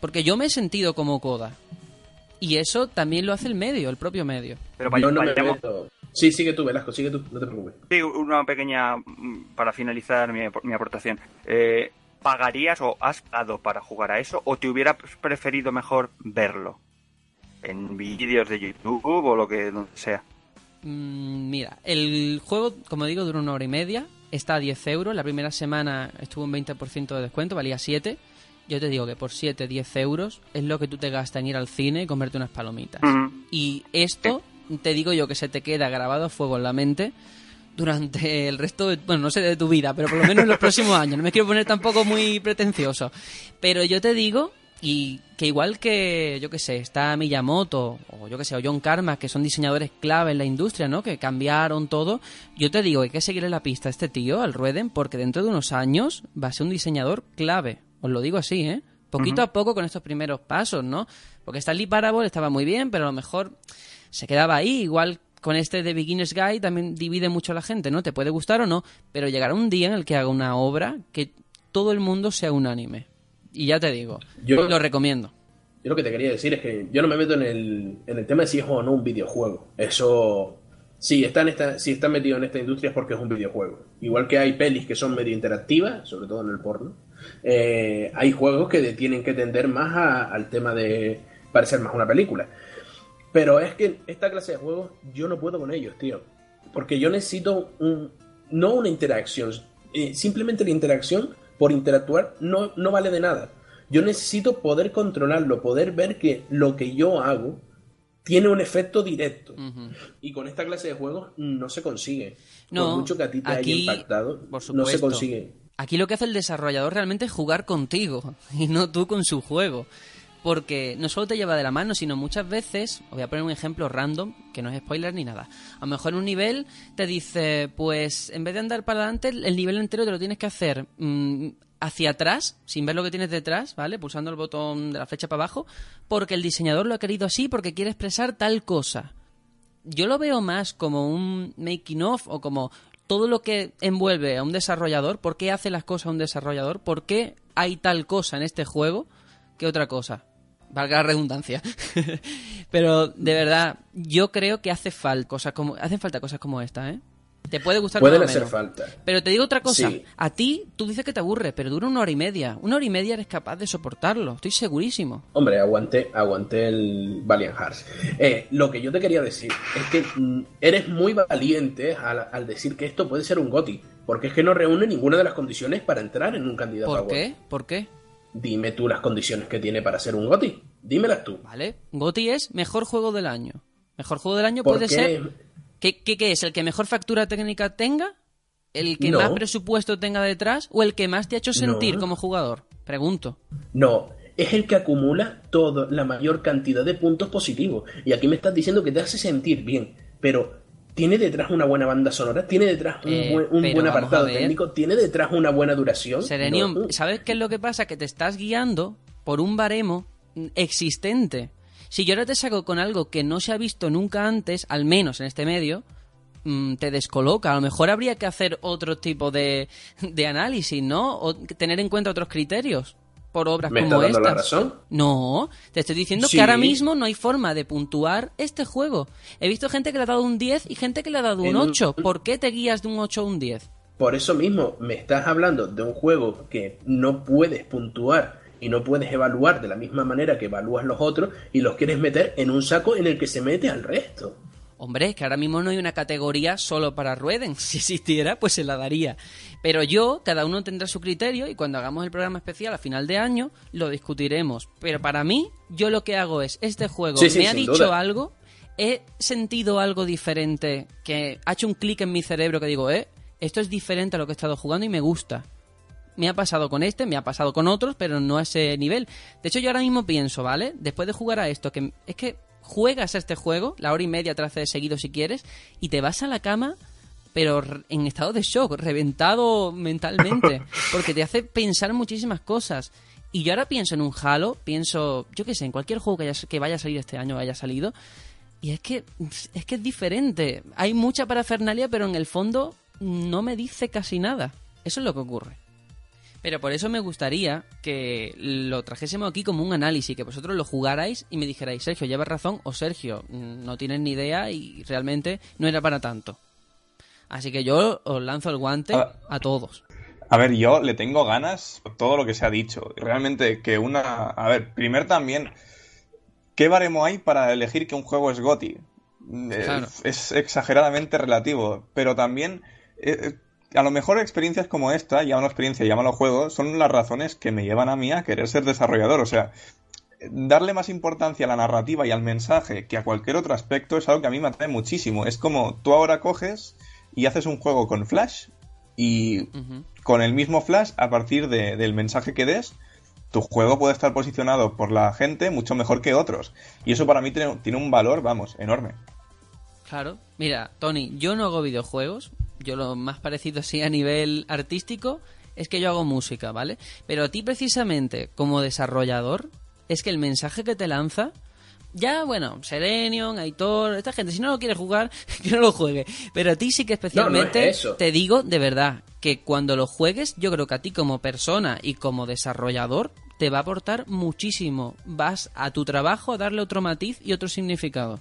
Porque yo me he sentido como Coda. Y eso también lo hace el medio, el propio medio. Pero Yo no me vayamos- meto- Sí, sigue tú, Velasco, sigue tú, no te preocupes. Sí, una pequeña, mm, para finalizar mi, mi aportación. Eh, ¿Pagarías o has pagado para jugar a eso o te hubiera preferido mejor verlo? En vídeos de YouTube o lo que sea. Mm, mira, el juego, como digo, dura una hora y media. Está a 10 euros. La primera semana estuvo un 20% de descuento, valía 7. Yo te digo que por 7, 10 euros es lo que tú te gastas en ir al cine y comerte unas palomitas. Y esto, te digo yo que se te queda grabado a fuego en la mente durante el resto de, bueno, no sé de tu vida, pero por lo menos en los próximos años. No me quiero poner tampoco muy pretencioso. Pero yo te digo, y que igual que, yo que sé, está Miyamoto, o yo que sé, o John Carmack, que son diseñadores clave en la industria, ¿no? Que cambiaron todo. Yo te digo, hay que seguirle la pista a este tío, al Rueden, porque dentro de unos años va a ser un diseñador clave. Os lo digo así, ¿eh? Poquito a poco con estos primeros pasos, ¿no? Porque Stanley Parable estaba muy bien, pero a lo mejor se quedaba ahí. Igual con este de Beginner's Guide también divide mucho a la gente, ¿no? Te puede gustar o no, pero llegará un día en el que haga una obra que todo el mundo sea unánime. Y ya te digo, Yo- lo recomiendo. Yo lo que te quería decir es que yo no me meto en el, en el tema de si es o no un videojuego. Eso, si está, en esta, si está metido en esta industria es porque es un videojuego. Igual que hay pelis que son medio interactivas, sobre todo en el porno, eh, hay juegos que tienen que tender más a- al tema de parecer más una película. Pero es que esta clase de juegos yo no puedo con ellos, tío. Porque yo necesito un, no una interacción. eh, simplemente la interacción por interactuar no, no vale de nada. Yo necesito poder controlarlo, poder ver que lo que yo hago tiene un efecto directo. Y con esta clase de juegos no se consigue. No, por mucho que a ti te aquí, haya impactado, por no se consigue. Aquí lo que hace el desarrollador realmente es jugar contigo y no tú con su juego. Porque no solo te lleva de la mano, sino muchas veces, os voy a poner un ejemplo random, que no es spoiler ni nada. A lo mejor en un nivel te dice, pues en vez de andar para adelante, el nivel entero te lo tienes que hacer mm, hacia atrás, sin ver lo que tienes detrás, ¿vale? Pulsando el botón de la flecha para abajo, porque el diseñador lo ha querido así, porque quiere expresar tal cosa yo lo veo más como un making of o como todo lo que envuelve a un desarrollador, por qué hace las cosas un desarrollador, por qué hay tal cosa en este juego que otra cosa. Valga la redundancia. Pero de verdad, yo creo que hace falta cosas como hacen falta cosas como esta, ¿eh? Te puede gustar Pueden hacer menos. falta. Pero te digo otra cosa. Sí. A ti, tú dices que te aburre, pero dura una hora y media. Una hora y media eres capaz de soportarlo. Estoy segurísimo. Hombre, aguanté, aguanté el Valiant Hearts. Eh, lo que yo te quería decir es que mm, eres muy valiente al, al decir que esto puede ser un GOTI, porque es que no reúne ninguna de las condiciones para entrar en un candidato a ¿Por GOTY. qué? ¿Por qué? Dime tú las condiciones que tiene para ser un GOTI. Dímelas tú. ¿Vale? GOTI es mejor juego del año. Mejor juego del año ¿Por puede qué? ser. ¿Qué, qué, qué es? ¿El que mejor factura técnica tenga? ¿El que No. más presupuesto tenga detrás? ¿O el que más te ha hecho sentir No. como jugador? Pregunto. No, es el que acumula toda la mayor cantidad de puntos positivos. Y aquí me estás diciendo que te hace sentir bien, pero tiene detrás una buena banda sonora, tiene detrás un, Eh, buen, un apartado técnico, tiene detrás una buena duración. Serenium, No, ¿sabes qué es lo que pasa? Que te estás guiando por un baremo existente. Si yo ahora te saco con algo que no se ha visto nunca antes, al menos en este medio, mm, te descoloca. A lo mejor habría que hacer otro tipo de, de análisis, ¿no? O tener en cuenta otros criterios por obras ¿Me como dando estas. la razón? No, te estoy diciendo Sí. que ahora mismo no hay forma de puntuar este juego. He visto gente que le ha dado un 10 y gente que le ha dado un En un- 8. ¿Por qué te guías de un 8 a un 10? Por eso mismo me estás hablando de un juego que no puedes puntuar y no puedes evaluar de la misma manera que evalúas los otros y los quieres meter en un saco en el que se mete al resto. Hombre, es que ahora mismo no hay una categoría solo para Rueden. Si existiera, pues se la daría. Pero yo, cada uno tendrá su criterio y cuando hagamos el programa especial a final de año, lo discutiremos. Pero para mí, yo lo que hago es, este juego Sí, sí, me ha dicho duda. algo, he sentido algo diferente, que ha hecho un clic en mi cerebro que digo, eh, esto es diferente a lo que he estado jugando y me gusta. Me ha pasado con este, me ha pasado con otros, pero no a ese nivel. De hecho, yo ahora mismo pienso, ¿vale? Después de jugar a esto, que es que juegas a este juego, la hora y media te hace de seguido si quieres, y te vas a la cama, pero en estado de shock, reventado mentalmente, porque te hace pensar muchísimas cosas. Y yo ahora pienso en un Halo, pienso, yo qué sé, en cualquier juego que, haya- que vaya a salir este año o haya salido, y es que es que es diferente. Hay mucha parafernalia, pero en el fondo no me dice casi nada. Eso es lo que ocurre. Pero por eso me gustaría que lo trajésemos aquí como un análisis, que vosotros lo jugarais y me dijerais, Sergio, llevas razón, o Sergio, mm, no tienes ni idea y realmente no era para tanto. Así que yo os lanzo el guante a todos. A ver, yo le tengo ganas por todo lo que se ha dicho. Realmente que una... A ver, primero también, ¿qué baremo hay para elegir que un juego es GOTI? Eh, Claro. Es exageradamente relativo, pero también... eh, a lo mejor experiencias como esta, llámalo experiencia, llámalo juego, son las razones que me llevan a mí a querer ser desarrollador. O sea, darle más importancia a la narrativa y al mensaje que a cualquier otro aspecto es algo que a mí me atrae muchísimo. Es como tú ahora coges y haces un juego con Flash y con el mismo Flash, a partir de- del mensaje que des, tu juego puede estar posicionado por la gente mucho mejor que otros. Y eso para mí tiene, tiene un valor, vamos, enorme. Claro. Mira, Tony, yo no hago videojuegos. Yo lo más parecido así a nivel artístico es que yo hago música, ¿vale? Pero a ti precisamente, como desarrollador, es que el mensaje que te lanza... Ya, bueno, Serenion, Aitor, esta gente, si no lo quiere jugar, que no lo juegue. Pero a ti sí que especialmente es te digo de verdad que cuando lo juegues, yo creo que a ti como persona y como desarrollador te va a aportar muchísimo. Vas a tu trabajo a darle otro matiz y otro significado.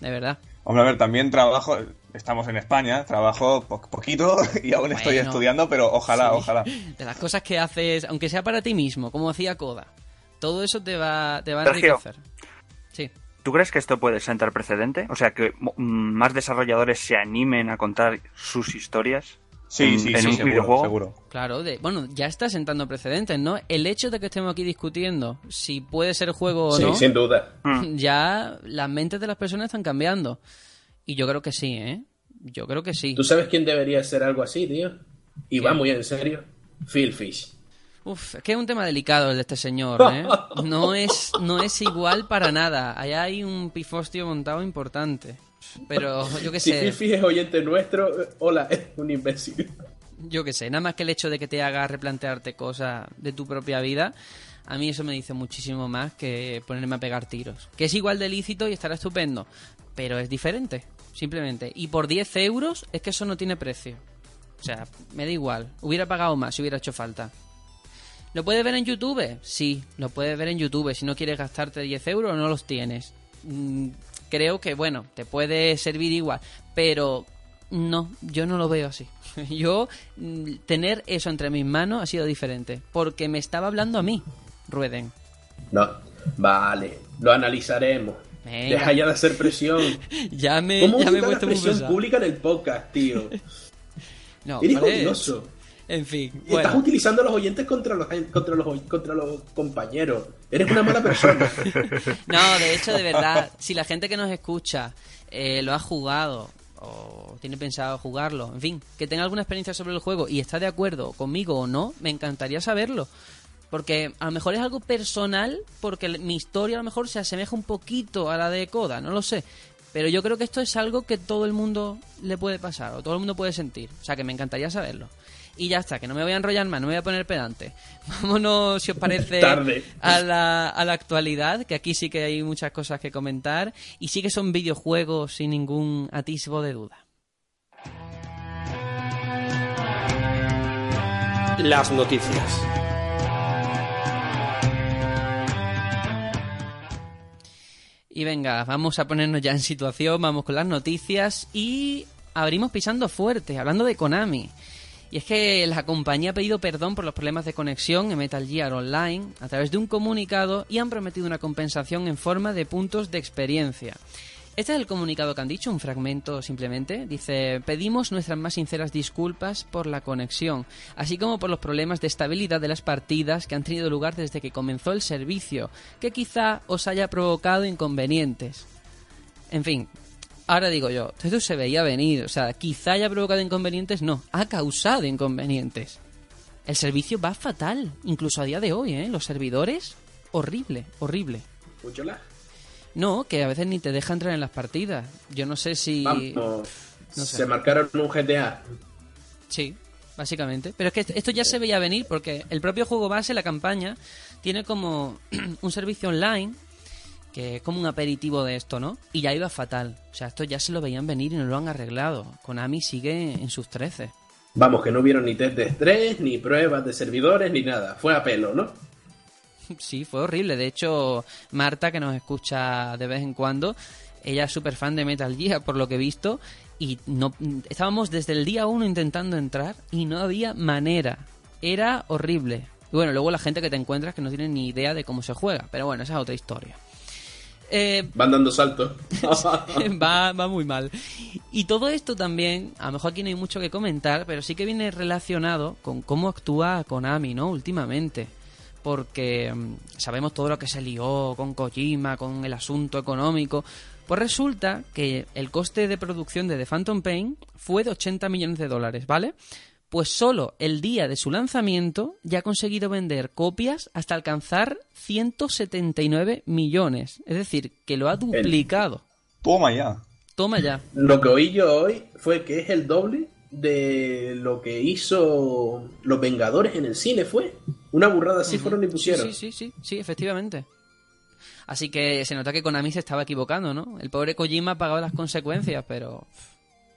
De verdad. Hombre, a ver, también trabajo, estamos en España, trabajo po- poquito y aún estoy estudiando, pero ojalá, Sí. ojalá. De las cosas que haces, aunque sea para ti mismo, como hacía Koda. Todo eso te va, te va a enriquecer. Sí. ¿Tú crees que esto puede sentar precedente? O sea, que mm, más desarrolladores se animen a contar sus historias Sí, en, sí, en sí, un seguro, videojuego. seguro. Claro, de, bueno, ya está sentando precedentes, ¿no? El hecho de que estemos aquí discutiendo si puede ser juego o Sí, no, sin duda. Mm. ya las mentes de las personas están cambiando. Y yo creo que sí, ¿eh? Yo creo que sí. ¿Tú sabes quién debería ser algo así, tío? Y va muy en serio. Phil Fish. Uf, es que es un tema delicado el de este señor, ¿eh? No es, no es igual para nada. Allá hay un pifostio montado importante. Pero yo qué Si sé. Phil Fish es oyente nuestro, eh, hola, es un imbécil. Yo qué sé, nada más que el hecho de que te haga replantearte cosas de tu propia vida, a mí eso me dice muchísimo más que ponerme a pegar tiros. Que es igual de lícito y estará estupendo, pero es diferente, simplemente. Y por 10 euros es que eso no tiene precio. O sea, me da igual. Hubiera pagado más si hubiera hecho falta. ¿Lo puedes ver en YouTube? Sí, lo puedes ver en YouTube. Si no quieres gastarte 10 euros, no los tienes. Creo que, bueno, te puede servir igual. Pero no, yo no lo veo así. Yo, mm, tener eso entre mis manos ha sido diferente. Porque me estaba hablando a mí, Rueden. No, vale, lo analizaremos. Venga. Deja ya de hacer presión. Ya me, ¿Cómo ya me he puesto presión pública en el podcast, tío? No, Eres vale. odioso. En fin, Y Estás utilizando a los oyentes contra los, contra los, contra los compañeros. Eres una mala persona. No, de hecho, de verdad, si la gente que nos escucha eh, lo ha jugado o tiene pensado jugarlo, en fin, que tenga alguna experiencia sobre el juego y está de acuerdo conmigo o no, me encantaría saberlo. Porque a lo mejor es algo personal, porque mi historia a lo mejor se asemeja un poquito a la de Koda, no lo sé. Pero yo creo que esto es algo que todo el mundo le puede pasar o todo el mundo puede sentir. O sea, que me encantaría saberlo. Y ya está, que no me voy a enrollar más, no me voy a poner pedante. Vámonos, si os parece, Tarde. a la, a la actualidad, que aquí sí que hay muchas cosas que comentar y sí que son videojuegos sin ningún atisbo de duda. Las noticias. Y venga, vamos a ponernos ya en situación, vamos con las noticias y abrimos pisando fuerte, hablando de Konami. Y es que la compañía ha pedido perdón por los problemas de conexión en Metal Gear Online a través de un comunicado y han prometido una compensación en forma de puntos de experiencia. Este es el comunicado que han dicho, un fragmento simplemente. Dice, pedimos nuestras más sinceras disculpas por la conexión, así como por los problemas de estabilidad de las partidas que han tenido lugar desde que comenzó el servicio, que quizá os haya provocado inconvenientes. En fin, ahora digo yo, esto se veía venir, o sea, quizá haya provocado inconvenientes, no, ha causado inconvenientes. El servicio va fatal, incluso a día de hoy, ¿eh? Los servidores, horrible, horrible. Mucho lag. No, que a veces ni te deja entrar en las partidas. Yo no sé si... Vamos. no sé. Se marcaron un GTA. Sí, básicamente. Pero es que esto ya se veía venir porque el propio juego base, la campaña, tiene como un servicio online que es como un aperitivo de esto, ¿no? Y ya iba fatal. O sea, esto ya se lo veían venir y no lo han arreglado. Konami sigue en sus 13. Vamos, que no vieron ni test de estrés, ni pruebas de servidores, ni nada. Fue a pelo, ¿no? Sí, fue horrible. De hecho, Marta, que nos escucha de vez en cuando, ella es súper fan de Metal Gear, por lo que he visto, y no estábamos desde el día uno intentando entrar y no había manera. Era horrible. Y bueno, luego la gente que te encuentras que no tiene ni idea de cómo se juega. Pero bueno, esa es otra historia. Eh, Van dando saltos. va, va muy mal. Y todo esto también, a lo mejor aquí no hay mucho que comentar, pero sí que viene relacionado con cómo actúa Konami, ¿no? Últimamente. Porque mm, sabemos todo lo que se lió con Kojima, con el asunto económico. Pues resulta que el coste de producción de The Phantom Pain fue de 80 millones de dólares, ¿vale? Pues solo el día de su lanzamiento ya ha conseguido vender copias hasta alcanzar 179 millones. Es decir, que lo ha duplicado. Toma ya. Toma ya. Lo que oí yo hoy fue que es el doble de lo que hizo Los Vengadores en el cine, ¿fue? Una burrada así fueron y Sí, pusieron. Sí, sí, sí, sí, efectivamente. Así que se nota que Konami se estaba equivocando, ¿no? El pobre Kojima ha pagado las consecuencias, pero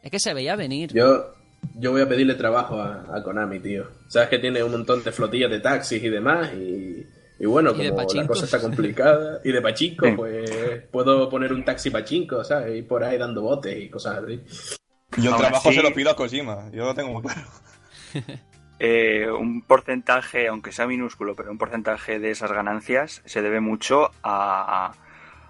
es que se veía venir. Yo, yo voy a pedirle trabajo a, a Konami, tío. Sabes que tiene un montón de flotillas de taxis y demás, y, y bueno, Y como la cosa está complicada, y de pachinko, pues puedo poner un taxi pachinko, ¿sabes? Y por ahí dando botes y cosas así. Yo el trabajo así- se lo pido a Kojima, yo lo tengo muy claro. Eh, un porcentaje, aunque sea minúsculo, pero un porcentaje de esas ganancias se debe mucho a,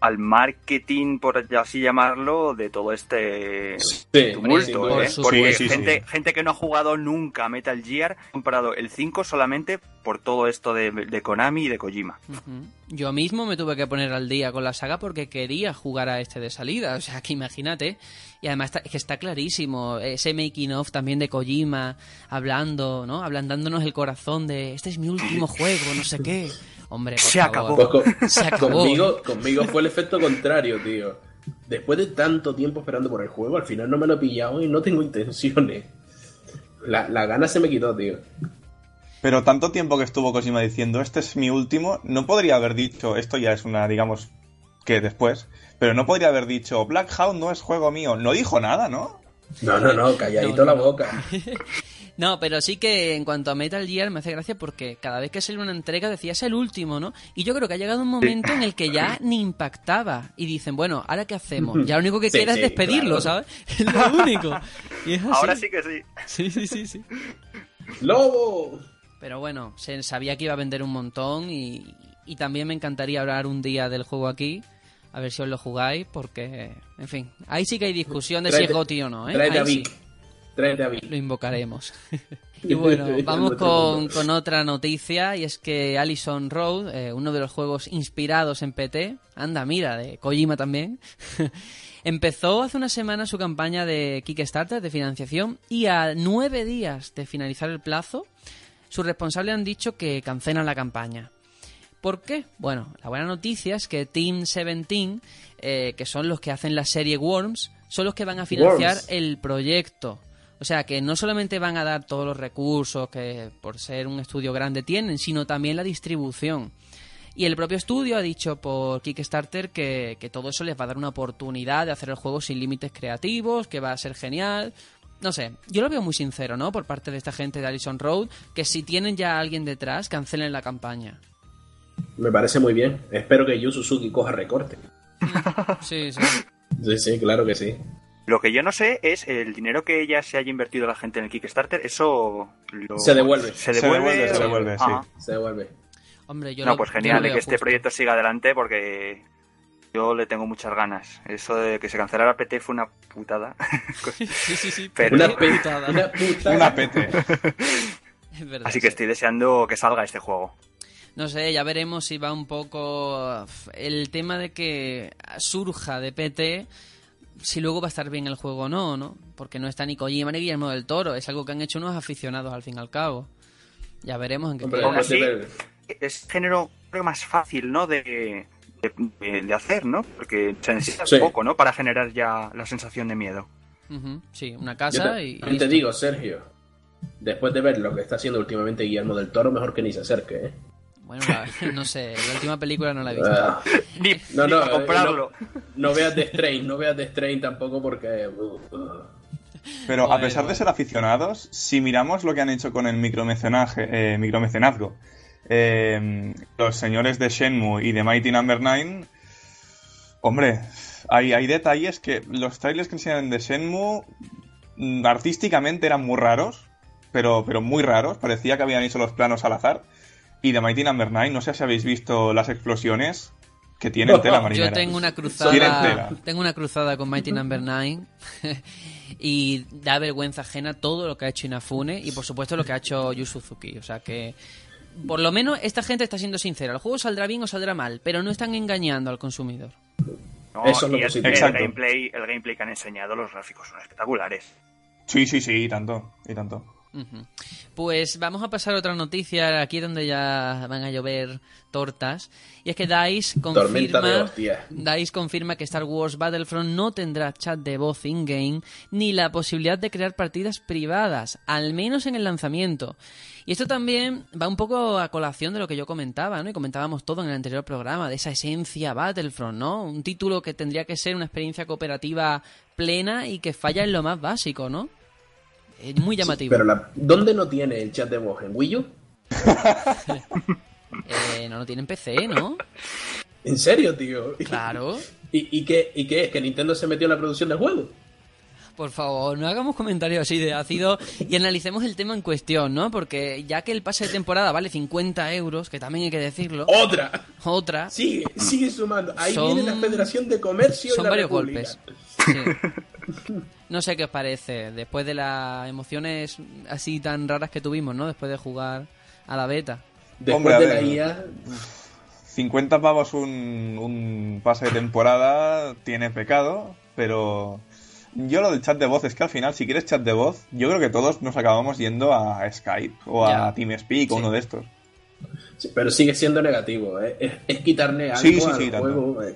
al marketing, por así llamarlo, de todo este Sí, tumulto. sí, ¿eh? Porque Sí, sí, gente, sí. gente que no ha jugado nunca a Metal Gear ha comprado el 5 solamente por todo esto de, de Konami y de Kojima. Yo mismo me tuve que poner al día con la saga porque quería jugar a este de salida. O sea, que imagínate. Y además está, es que está clarísimo. Ese making of también de Kojima hablando, ¿no? Ablandándonos el corazón de este es mi último juego, no sé qué. Hombre, por Se favor. acabó. Pues con- Se acabó. conmigo, conmigo fue el efecto contrario, tío. Después de tanto tiempo esperando por el juego, al final no me lo he pillado y no tengo intenciones. La, la gana se me quitó, tío. Pero tanto tiempo que estuvo Kojima diciendo, este es mi último, no podría haber dicho, esto ya es una, digamos, que después, pero no podría haber dicho, Black Hound no es juego mío. No dijo nada, ¿no? No, no, no, calladito No, no, la boca. No, pero sí que en cuanto a Metal Gear me hace gracia porque cada vez que sale una entrega decía es el último, ¿no? Y yo creo que ha llegado un momento en el que ya ni impactaba. Y dicen, bueno, ¿ahora qué hacemos? Ya lo único que Sí, queda sí, es despedirlo, claro. ¿sabes? Es lo único. Y es así. Ahora sí que sí. Sí, sí, sí, sí. ¡Lobo! Pero bueno, se sabía que iba a vender un montón y, y también me encantaría hablar un día del juego aquí. A ver si os lo jugáis, porque, en fin, ahí sí que hay discusión de si es Goti o no, ¿eh? Ahí sí, Tráete a Vic. lo invocaremos. y bueno, vamos con, con otra noticia, y es que Allison Road, eh, uno de los juegos inspirados en PT, anda, mira, de Kojima también, empezó hace una semana su campaña de Kickstarter, de financiación, y a nueve días de finalizar el plazo, sus responsables han dicho que cancelan la campaña. ¿Por qué? Bueno, la buena noticia es que Team 17, eh, que son los que hacen la serie Worms, son los que van a financiar Worms. el proyecto. O sea, que no solamente van a dar todos los recursos que por ser un estudio grande tienen, sino también la distribución. Y el propio estudio ha dicho por Kickstarter que, que todo eso les va a dar una oportunidad de hacer el juego sin límites creativos, que va a ser genial. No sé, yo lo veo muy sincero, ¿no? Por parte de esta gente de Allison Road, que si tienen ya a alguien detrás, cancelen la campaña. Me parece muy bien. Espero que Yu Suzuki coja recorte. Sí, sí. Sí, sí, claro que sí. Lo que yo no sé es el dinero que ya se haya invertido la gente en el Kickstarter, eso lo- Se devuelve. Se Se devuelve. se devuelve, sí. Ajá. Se devuelve. Hombre, yo No, lo- pues genial, que este proyecto siga adelante porque yo le tengo muchas ganas. Eso de que se cancelara PT fue una putada. Sí, sí, sí. Pero- Una, putada. una puta. Una pete. Es verdad, Así sí. que estoy deseando que salga este juego. No sé, ya veremos si va un poco el tema de que surja de PT, si luego va a estar bien el juego o no, ¿no? Porque no está ni Kojima ni Guillermo del Toro, es algo que han hecho unos aficionados al fin y al cabo. Ya veremos en qué. Aún así, es género creo más fácil, ¿no? De, de, de hacer, ¿no? Porque se necesita Sí. poco, ¿no? Para generar ya la sensación de miedo. Sí, una Yo casa te, y... yo te digo, Sergio, después de ver lo que está haciendo últimamente Guillermo del Toro, mejor que ni se acerque, ¿eh? Bueno, no sé, la última película no la he visto. Ah, Ni, no, no, eh, comprarlo. no, no veas The Strain, no veas The Strain tampoco porque... uh, uh. Pero a pesar de ser aficionados, si miramos lo que han hecho con el micromecenazgo, eh, micromecenazgo eh, los señores de Shenmue y de Mighty Number 9, hombre, hay, hay detalles que los trailers que enseñan de Shenmue mm, artísticamente eran muy raros, pero, pero muy raros, parecía que habían hecho los planos al azar. Y de Mighty Number 9, no sé si habéis visto las explosiones que tienen tela marinera. Yo tengo una cruzada, tengo una cruzada con Mighty Number 9 y da vergüenza ajena todo lo que ha hecho Inafune y por supuesto lo que ha hecho Yu Suzuki, o sea que por lo menos esta gente está siendo sincera, el juego saldrá bien o saldrá mal, pero no están engañando al consumidor. No, Eso es lo y el, gameplay, el gameplay que han enseñado, los gráficos son espectaculares. Sí, sí, sí, y tanto, y tanto. Pues vamos a pasar a otra noticia, aquí donde ya van a llover tortas. Y es que DICE confirma. DICE confirma que Star Wars Battlefront no tendrá chat de voz in-game ni la posibilidad de crear partidas privadas, al menos en el lanzamiento. Y esto también va un poco a colación de lo que yo comentaba, ¿no? Y comentábamos todo en el anterior programa, de esa esencia Battlefront, ¿no? Un título que tendría que ser una experiencia cooperativa plena y que falla en lo más básico, ¿no? Es muy llamativo. Pero la, ¿dónde no tiene el chat de voz? ¿En Wii U? Eh, no lo tienen PC, ¿no? ¿En serio, tío? Claro. ¿Y, y qué, ¿Y qué es? ¿Que Nintendo se metió en la producción del juego? Por favor, no hagamos comentarios así de ácido y analicemos el tema en cuestión, ¿no? Porque ya que el pase de temporada vale 50 euros, que también hay que decirlo, ¡Otra! otra, Sigue, sigue sumando. Ahí Son- viene la Federación de Comercio son y la varios República. golpes. Sí. No sé qué os parece, después de las emociones así tan raras que tuvimos, ¿no? Después de jugar a la beta. Después Hombre, a de ver. la IA, 50 pavos un, un pase de temporada tiene pecado, pero yo lo del chat de voz es que al final, si quieres chat de voz, yo creo que todos nos acabamos yendo a Skype o Ya. a TeamSpeak o Sí. uno de estos. Sí, pero sigue siendo negativo. ¿eh? Es, es quitarle algo Sí, sí, al juego. eh.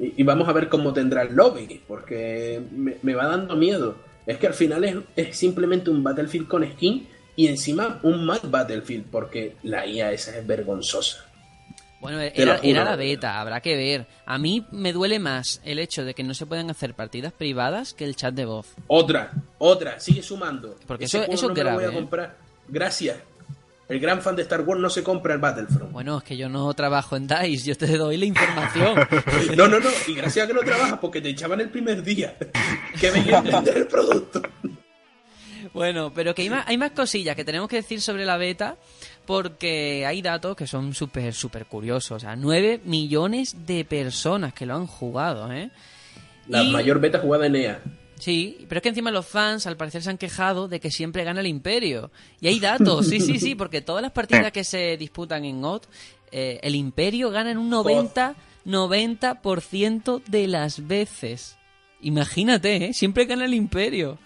Y, y vamos a ver cómo tendrá el lobby, porque me, me va dando miedo. Es que al final es, es simplemente un Battlefield con skin y encima un Mad Battlefield, porque la IA esa es vergonzosa. Bueno, era, era la beta, habrá que ver. A mí me duele más el hecho de que no se puedan hacer partidas privadas que el chat de voz. Otra, otra, sigue sumando. Porque Ese eso- eso no es me lo voy grave, a ¿eh? comprar. Gracias. El gran fan de Star Wars no se compra el Battlefront. Bueno, es que yo no trabajo en DICE, yo te doy la información. No, no, no. Y gracias a que no trabajas porque te echaban el primer día. Que veía entender el producto. Bueno, pero que hay más, hay más cosillas que tenemos que decir sobre la beta porque hay datos que son súper, súper curiosos. O sea, 9 millones de personas que lo han jugado, ¿eh? La Y- mayor beta jugada en EA. Sí, pero es que encima los fans al parecer se han quejado de que siempre gana el Imperio. Y hay datos, sí, sí, sí, porque todas las partidas que se disputan en OT, eh, el Imperio gana en un 90, 90% de las veces. Imagínate, ¿eh? Siempre gana el Imperio.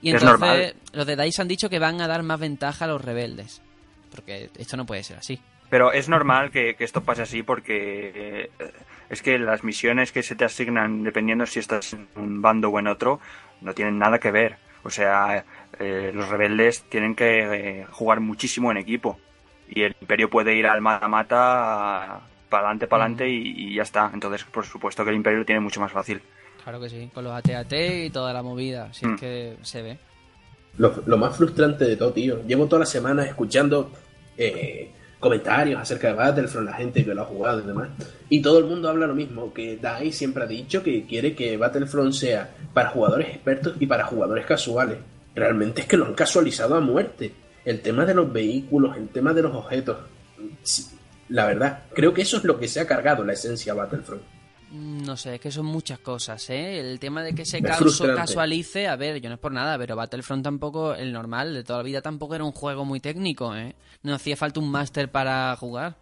Y Es entonces los de DICE han dicho que van a dar más ventaja a los rebeldes. Porque esto no puede ser así. Pero es normal que, que esto pase así porque eh, es que las misiones que se te asignan, dependiendo si estás en un bando o en otro, no tienen nada que ver. O sea, eh, los rebeldes tienen que eh, jugar muchísimo en equipo. Y el imperio puede ir al mata-mata, para adelante, para adelante y, y ya está. Entonces, por supuesto que el imperio lo tiene mucho más fácil. Claro que sí, con los AT-AT y toda la movida, si Mm. es que se ve. Lo, lo más frustrante de todo, tío. Llevo toda la semana escuchando eh, comentarios acerca de Battlefront, la gente que lo ha jugado y demás. Y todo el mundo habla lo mismo, que DICE siempre ha dicho que quiere que Battlefront sea para jugadores expertos y para jugadores casuales. Realmente es que lo han casualizado a muerte. El tema de los vehículos, el tema de los objetos. La verdad, creo que eso es lo que se ha cargado la esencia Battlefront. Mm, No sé, es que son muchas cosas, ¿eh? El tema de que se caso- casualice, a ver, yo no es por nada, pero Battlefront tampoco, el normal de toda la vida tampoco era un juego muy técnico, ¿eh? No hacía falta un máster para jugar.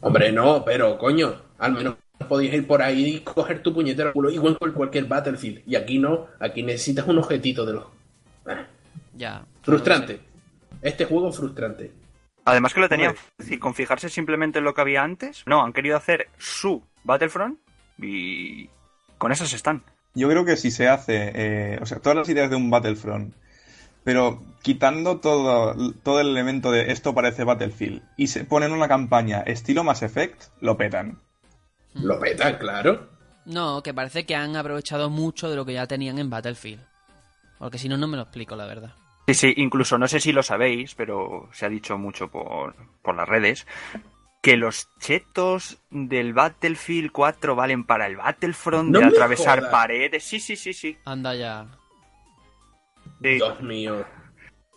Hombre, no, pero coño, al menos podías ir por ahí y coger tu puñetero culo igual con cualquier Battlefield. Y aquí no, aquí necesitas un objetito de los... Ah, Ya. frustrante. Este juego frustrante. Además que lo tenían fácil, con fijarse simplemente en lo que había antes. No, han querido hacer su Battlefront y con esas están. Yo creo que si se hace, eh, o sea, todas las ideas de un Battlefront, pero quitando todo, todo el elemento de esto parece Battlefield y se ponen una campaña estilo Mass Effect, lo petan. Lo petan, claro. No, que parece que han aprovechado mucho de lo que ya tenían en Battlefield. Porque si no, no me lo explico, la verdad. Sí, sí, incluso no sé si lo sabéis, pero se ha dicho mucho por, por las redes, que los chetos del Battlefield 4 valen para el Battlefront, No de atravesar jodas. paredes. Sí, sí, sí, sí. Anda ya. Sí. Dios mío.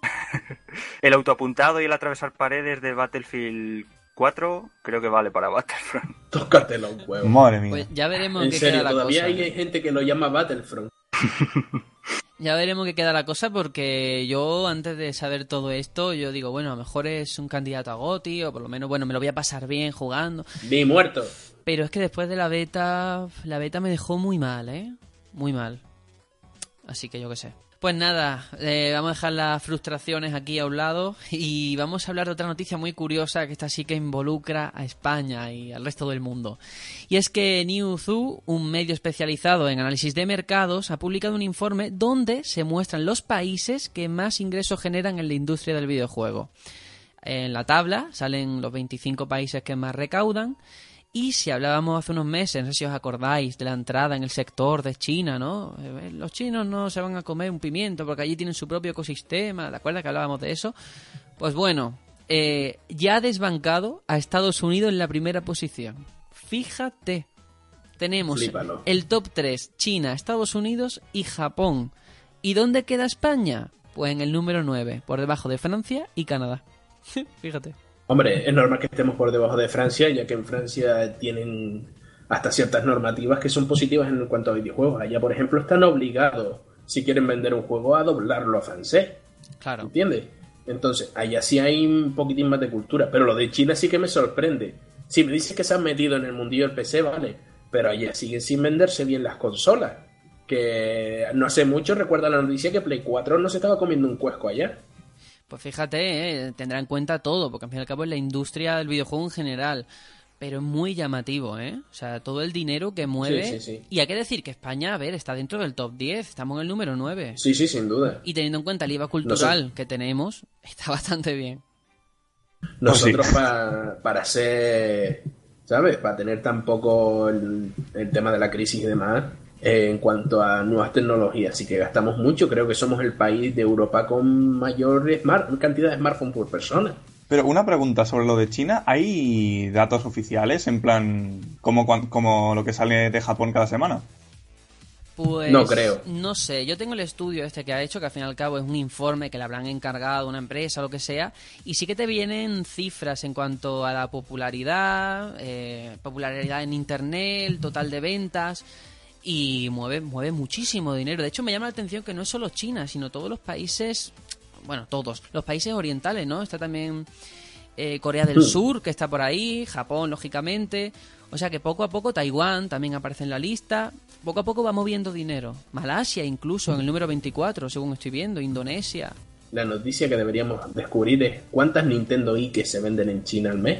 El autoapuntado y el atravesar paredes de Battlefield 4 creo que vale para Battlefront. Tócatelo un huevo. Madre mía. Pues ya veremos En qué serio, queda la todavía cosa. hay gente que lo llama Battlefront. Ya veremos qué queda la cosa porque yo antes de saber todo esto, yo digo, bueno, a lo mejor es un candidato a GOTY o por lo menos, bueno, me lo voy a pasar bien jugando. Ni muerto. Pero es que después de la beta, la beta me dejó muy mal, ¿eh? Muy mal. Así que yo qué sé. Pues nada, eh, vamos a dejar las frustraciones aquí a un lado y vamos a hablar de otra noticia muy curiosa que esta sí que involucra a España y al resto del mundo. Y es que Newzoo, un medio especializado en análisis de mercados, ha publicado un informe donde se muestran los países que más ingresos generan en la industria del videojuego. En la tabla salen los 25 países que más recaudan. Y si hablábamos hace unos meses, no sé si os acordáis, de la entrada en el sector de China, ¿no? Eh, Los chinos no se van a comer un pimiento porque allí tienen su propio ecosistema, ¿de acuerdo que hablábamos de eso? Pues bueno, eh, ya ha desbancado a Estados Unidos en la primera posición. Fíjate, tenemos Flípalo. el top 3, China, Estados Unidos y Japón. ¿Y dónde queda España? Pues en el número 9, por debajo de Francia y Canadá. Fíjate. Hombre, es normal que estemos por debajo de Francia, ya que en Francia tienen hasta ciertas normativas que son positivas en cuanto a videojuegos. Allá, por ejemplo, están obligados, si quieren vender un juego, a doblarlo a francés. Claro. ¿Entiendes? Entonces, allá sí hay un poquitín más de cultura. Pero lo de China sí que me sorprende. Si me dices que se han metido en el mundillo del PC, vale. Pero allá siguen sin venderse bien las consolas. Que no hace mucho recuerda la noticia que Play 4 no se estaba comiendo un cuesco allá. Pues fíjate, eh, tendrá en cuenta todo, porque al fin y al cabo es la industria del videojuego en general. Pero es muy llamativo, ¿eh? O sea, todo el dinero que mueve. Sí, sí, sí. Y hay que decir que España, a ver, está dentro del top 10, estamos en el número 9. Sí, sí, sin duda. Y teniendo en cuenta el IVA cultural que tenemos, está bastante bien. Nosotros pa- para ser, ¿sabes? Para tener tan poco el, el tema de la crisis y demás, eh, en cuanto a nuevas tecnologías, así que gastamos mucho. Creo que somos el país de Europa con mayor smart- cantidad de smartphones por persona. Pero una pregunta sobre lo de China. ¿Hay datos oficiales en plan como, como lo que sale de Japón cada semana? Pues No creo. No sé, yo tengo el estudio este que ha hecho, que al fin y al cabo es un informe que le habrán encargado a una empresa o lo que sea, y sí que te vienen cifras en cuanto a la popularidad, eh, popularidad en internet, el total de ventas, y mueve, mueve muchísimo dinero. De hecho, me llama la atención que no es solo China, sino todos los países, bueno, todos, los países orientales, ¿no? Está también eh, Corea del Sur, que está por ahí, Japón, lógicamente. O sea que poco a poco Taiwán también aparece en la lista. Poco a poco va moviendo dinero. Malasia incluso en el número 24, según estoy viendo. Indonesia. La noticia que deberíamos descubrir es cuántas Nintendo i que se venden en China al mes.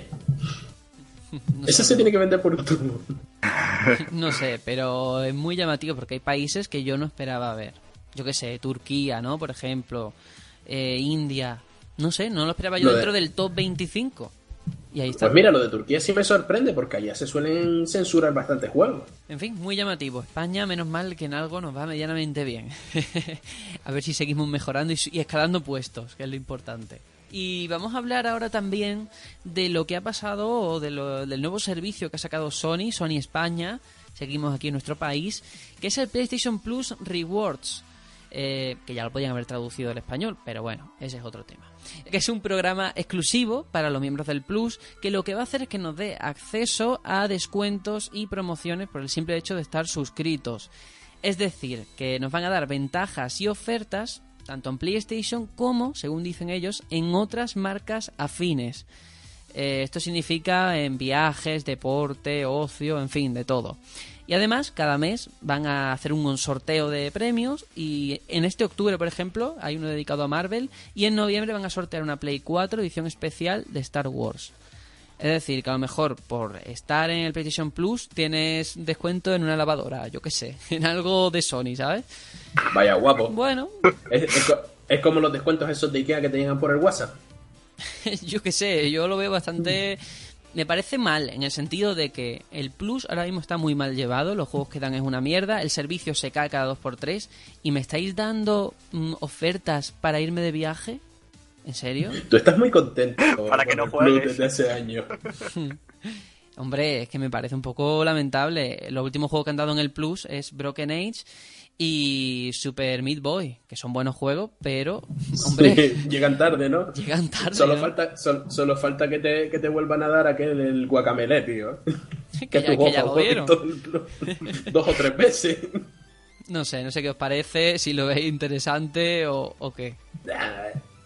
No Eso sé, se tiene que vender por un tubo. no sé, pero es muy llamativo porque hay países que yo no esperaba ver. Yo qué sé, Turquía, ¿no? Por ejemplo, eh, India. No sé, no lo esperaba yo Lo de- dentro del top 25. Y ahí está. Pues mira, lo de Turquía sí me sorprende porque allá se suelen censurar bastantes juegos. En fin, muy llamativo. España, menos mal que en algo nos va medianamente bien. a ver si seguimos mejorando y escalando puestos, que es lo importante. Y vamos a hablar ahora también de lo que ha pasado de lo- del nuevo servicio que ha sacado Sony, Sony España, seguimos aquí en nuestro país, que es el PlayStation Plus Rewards. eh, que ya lo podían haber traducido al español, pero bueno, ese es otro tema. Que es un programa exclusivo para los miembros del Plus, que lo que va a hacer es que nos dé acceso a descuentos y promociones por el simple hecho de estar suscritos. Es decir, que nos van a dar ventajas y ofertas, tanto en PlayStation como, según dicen ellos, en otras marcas afines. Eh, esto significa en viajes, deporte, ocio, en fin, de todo. Y además, cada mes van a hacer un sorteo de premios y en este octubre, por ejemplo, hay uno dedicado a Marvel y en noviembre van a sortear una Play 4 edición especial de Star Wars. Es decir, que a lo mejor por estar en el PlayStation Plus tienes descuento en una lavadora, yo qué sé, en algo de Sony, ¿sabes? Vaya guapo. Bueno, Es, es co- es como los descuentos esos de Ikea que te llegan por el WhatsApp. yo qué sé, yo lo veo bastante me parece mal en el sentido de que el Plus ahora mismo está muy mal llevado, los juegos que dan es una mierda, el servicio se cae cada 2x3 y me estáis dando mm, ofertas para irme de viaje. ¿En serio? Tú estás muy contento Para que con no el Plus juegues. desde hace años. Hombre, es que me parece un poco lamentable. Los últimos juegos que han dado en el Plus es Broken Age y Super Meat Boy, que son buenos juegos, pero, hombre, Sí, llegan tarde, ¿no? llegan tarde. Solo ¿no? falta, sol- solo falta que te, que te vuelvan a dar aquel el guacamele, tío. Que ya- tu que ya lo vieron. Dos o tres veces. No sé, no sé qué os parece, si lo veis interesante o, o qué.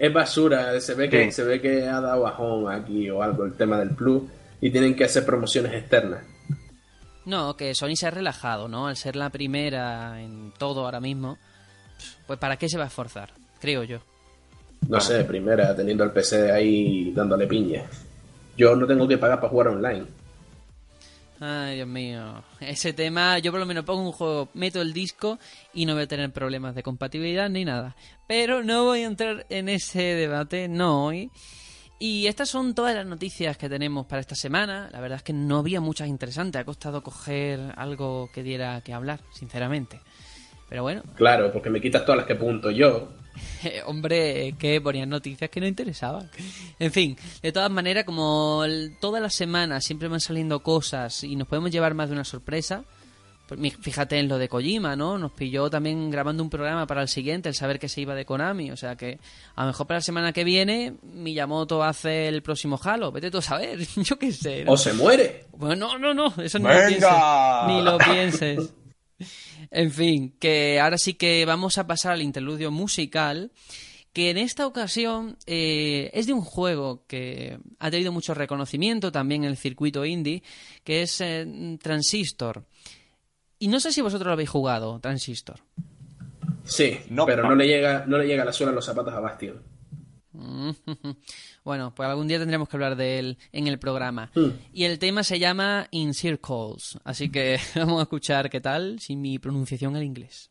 Es basura, se ve que Sí. se ve que ha dado bajón aquí o algo el tema del Plus y tienen que hacer promociones externas. No, que Sony se ha relajado, ¿no? Al ser la primera en todo ahora mismo, pues ¿para qué se va a esforzar? Creo yo. No sé, primera, teniendo el PC ahí dándole piña. Yo no tengo que pagar para jugar online. Ay, Dios mío. Ese tema, yo por lo menos pongo un juego, meto el disco y no voy a tener problemas de compatibilidad ni nada. Pero no voy a entrar en ese debate, no hoy. Y estas son todas las noticias que tenemos para esta semana. La verdad es que no había muchas interesantes. Ha costado coger algo que diera que hablar, sinceramente. Pero bueno, Claro, porque me quitas todas las que apunto yo. Hombre, que ponían noticias que no interesaban. En fin, de todas maneras, como el- todas las semanas siempre van saliendo cosas y nos podemos llevar más de una sorpresa, pues fíjate en lo de Kojima, ¿no? Nos pilló también grabando un programa para el siguiente, el saber que se iba de Konami. O sea que a lo mejor para la semana que viene Miyamoto hace el próximo Halo. Vete tú a saber, yo qué sé. ¿no? O se muere. Bueno, no, no, no, eso no ¡Venga! lo pienses. Ni lo pienses. En fin, que ahora sí que vamos a pasar al interludio musical, que en esta ocasión eh, es de un juego que ha tenido mucho reconocimiento también en el circuito indie, que es eh, Transistor. Y no sé si vosotros lo habéis jugado, Transistor. Sí, No. pero no le llega, no le llega la suela a los zapatos a Bastion. Bueno, pues algún día tendremos que hablar de él en el programa. Mm. Y el tema se llama In Circles. Así que vamos a escuchar qué tal sin mi pronunciación al inglés.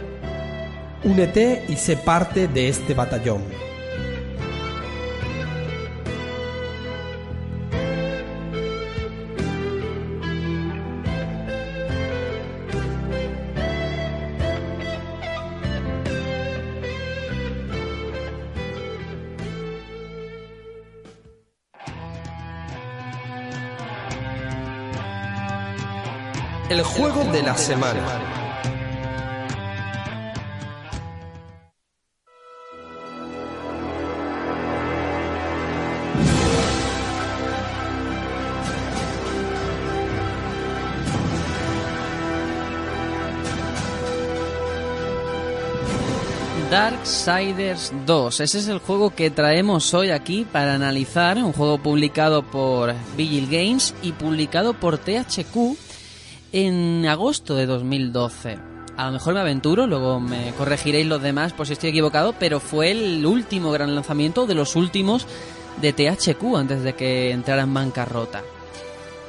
Únete y sé parte de este batallón. El juego de la semana. Darksiders 2. Ese es el juego que traemos hoy aquí para analizar. Un juego publicado por Vigil Games y publicado por THQ en agosto de 2012. A lo mejor me aventuro, luego me corregiréis los demás por si estoy equivocado, pero fue el último gran lanzamiento de los últimos de THQ antes de que entrara en bancarrota.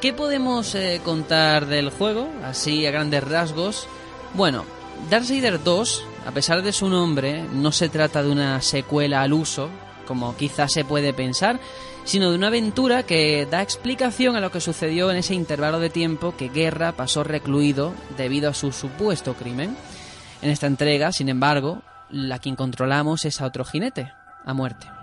¿Qué podemos eh, contar del juego? Así a grandes rasgos. Bueno, Darksiders 2, a pesar de su nombre, no se trata de una secuela al uso, como quizás se puede pensar, sino de una aventura que da explicación a lo que sucedió en ese intervalo de tiempo que Guerra pasó recluido debido a su supuesto crimen. En esta entrega, sin embargo, la quien controlamos es a otro jinete, a muerte.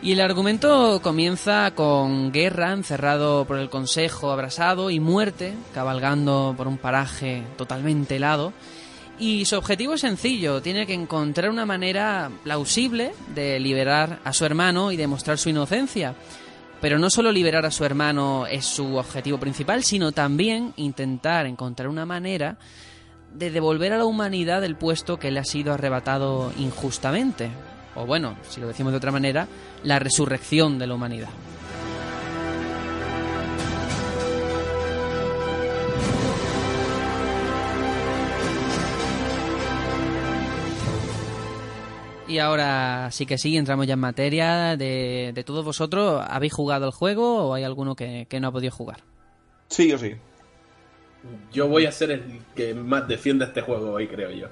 Y el argumento comienza con Guerra encerrado por el Consejo abrasado y muerte cabalgando por un paraje totalmente helado. Y su objetivo es sencillo, tiene que encontrar una manera plausible de liberar a su hermano y demostrar su inocencia. Pero no solo liberar a su hermano es su objetivo principal, sino también intentar encontrar una manera de devolver a la humanidad el puesto que le ha sido arrebatado injustamente. O bueno, si lo decimos de otra manera, la resurrección de la humanidad. Y ahora sí que sí, entramos ya en materia de, de todos vosotros. ¿Habéis jugado el juego o hay alguno que, que no ha podido jugar? Sí, yo sí. Yo voy a ser el que más defienda este juego hoy, creo yo.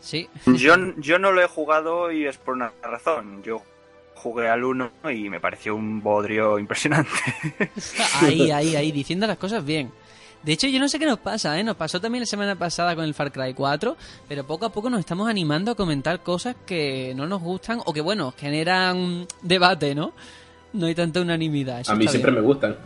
Sí. Yo, yo no lo he jugado y es por una razón. Yo jugué al 1 y me pareció un bodrio impresionante. Ahí, ahí, ahí, diciendo las cosas bien. De hecho, yo no sé qué nos pasa, ¿eh? Nos pasó también la semana pasada con el Far Cry 4, pero poco a poco nos estamos animando a comentar cosas que no nos gustan o que, bueno, generan debate, ¿no? No hay tanta unanimidad. eso A mí siempre bien. me gustan.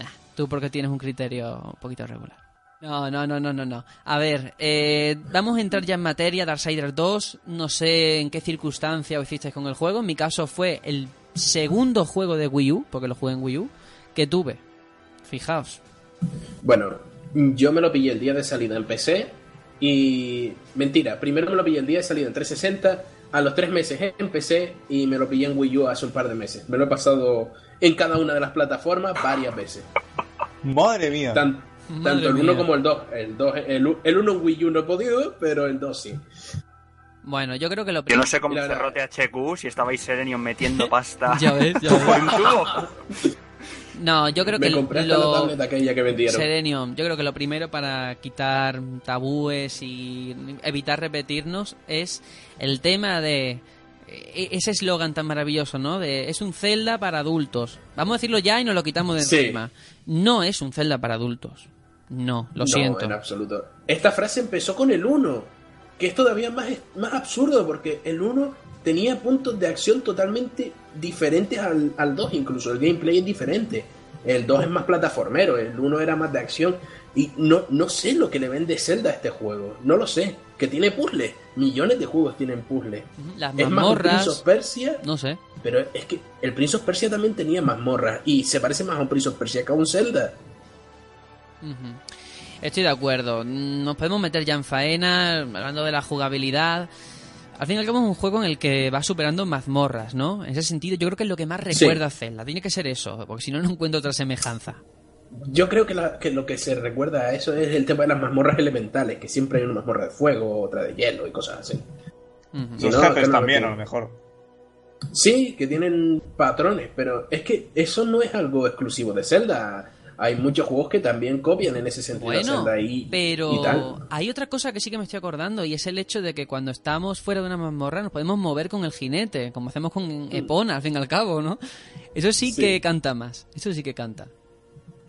Ah, tú porque tienes un criterio un poquito regular. No, no, no, no, no, no. A ver, eh, vamos a entrar ya en materia. Darksiders 2, no sé en qué circunstancia hicisteis con el juego. En mi caso fue el segundo juego de Wii U, porque lo jugué en Wii U, que tuve. Fijaos. Bueno, yo me lo pillé el día de salida en PC y... Mentira, primero me lo pillé el día de salida en 360, a los tres meses en PC y me lo pillé en Wii U hace un par de meses. Me lo he pasado en cada una de las plataformas varias veces. Madre mía. Tan- Madre tanto el mía. 1 como el 2. El 2 el, el 1 en Wii U no he podido, pero el 2 sí. Bueno, yo creo que lo Yo no sé cómo La cerró. THQ, si estabais Serenion metiendo pasta Ya ves, ya ves. No, yo creo me que lo... la aquella que vendieron. Serenium, yo creo que lo primero para quitar tabúes y evitar repetirnos es el tema de e- ese eslogan tan maravilloso, ¿no? De es un Zelda para adultos. Vamos a decirlo ya y nos lo quitamos de Sí. encima. No es un Zelda para adultos. No, lo no, siento. en absoluto. Esta frase empezó con el 1, que es todavía más, más absurdo porque el 1 tenía puntos de acción totalmente diferentes al, al 2, incluso el gameplay es diferente. El 2 es más plataformero, el 1 era más de acción. Y no, no sé lo que le vende Zelda a este juego, no lo sé. Que tiene puzzles, millones de juegos tienen puzzles. Las Es más un Prince mazmorras, of Persia no sé. pero es que el Prince of Persia también tenía mazmorras y se parece más a un Prince of Persia que a un Zelda. Estoy de acuerdo. Nos podemos meter ya en faena, hablando de la jugabilidad. Al fin y al cabo es un juego en el que va superando mazmorras, ¿no? En ese sentido yo creo que es lo que más recuerda a Zelda. Tiene que ser eso, porque si no, no encuentro otra semejanza. Yo creo que, la- que lo que se recuerda a eso es el tema de las mazmorras elementales, que siempre hay una mazmorra de fuego, otra de hielo y cosas así. Los no, jefes que no lo también, a lo mejor. Sí, que tienen patrones, pero es que eso no es algo exclusivo de Zelda. Hay muchos juegos que también copian en ese sentido Bueno, y, pero y tal. hay otra cosa que sí que me estoy acordando y es el hecho de que cuando estamos fuera de una mazmorra nos podemos mover con el jinete, como hacemos con Epona, al fin y al cabo, ¿no? Eso sí, Sí. que canta más, eso sí que canta.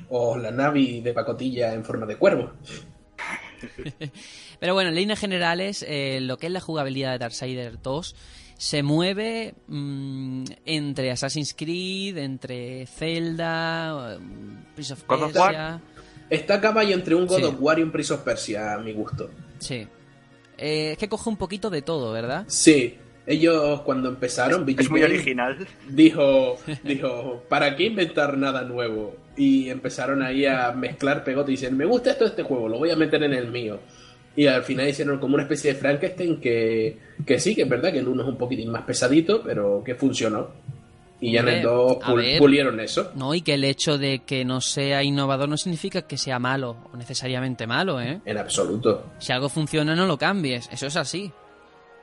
O la Navi de pacotilla en forma de cuervo. Pero bueno, en líneas generales, eh, lo que es la jugabilidad de Darksiders 2 se mueve mm, entre Assassin's Creed, entre Zelda, mm, Prince of God of Persia... Está a caballo entre un God Sí. of War y un Prince of Persia, a mi gusto. Sí. Eh, es que coge un poquito de todo, ¿verdad? Sí, ellos cuando empezaron, BT Es muy Game original. dijo, dijo, ¿para qué inventar nada nuevo? Y empezaron ahí a mezclar pegote y dicen, me gusta esto de este juego, lo voy a meter en el mío. Y al final hicieron como una especie de Frankenstein que, que sí, que es verdad que el uno es un poquitín más pesadito, pero que funcionó. Y ya en el Hombre, 2 a ver. pulieron eso. No, y que el hecho de que no sea innovador no significa que sea malo o necesariamente malo, ¿eh? En absoluto. Si algo funciona, no lo cambies. Eso es así.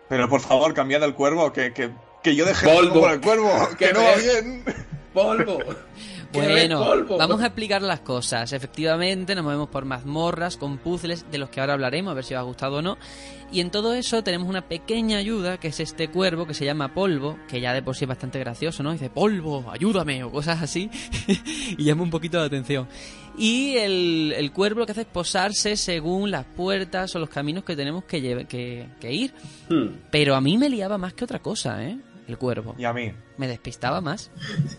Pero por favor, cambiad el cuervo, que, que, que yo dejé Polvo. el por el cuervo, que no va bien. ¡Polvo! ¡Que ves Bueno, polvo! vamos a explicar las cosas. Efectivamente, nos movemos por mazmorras, con puzzles, de los que ahora hablaremos, a ver si os ha gustado o no. Y en todo eso tenemos una pequeña ayuda, que es este cuervo que se llama Polvo, que ya de por sí es bastante gracioso, ¿no? Dice, Polvo, ayúdame, o cosas así. y llama un poquito la atención. Y el, el cuervo lo que hace es posarse según las puertas o los caminos que tenemos que, lleve- que, que ir. Hmm. Pero a mí me liaba más que otra cosa, ¿eh? El cuervo. Y a mí. Me despistaba más.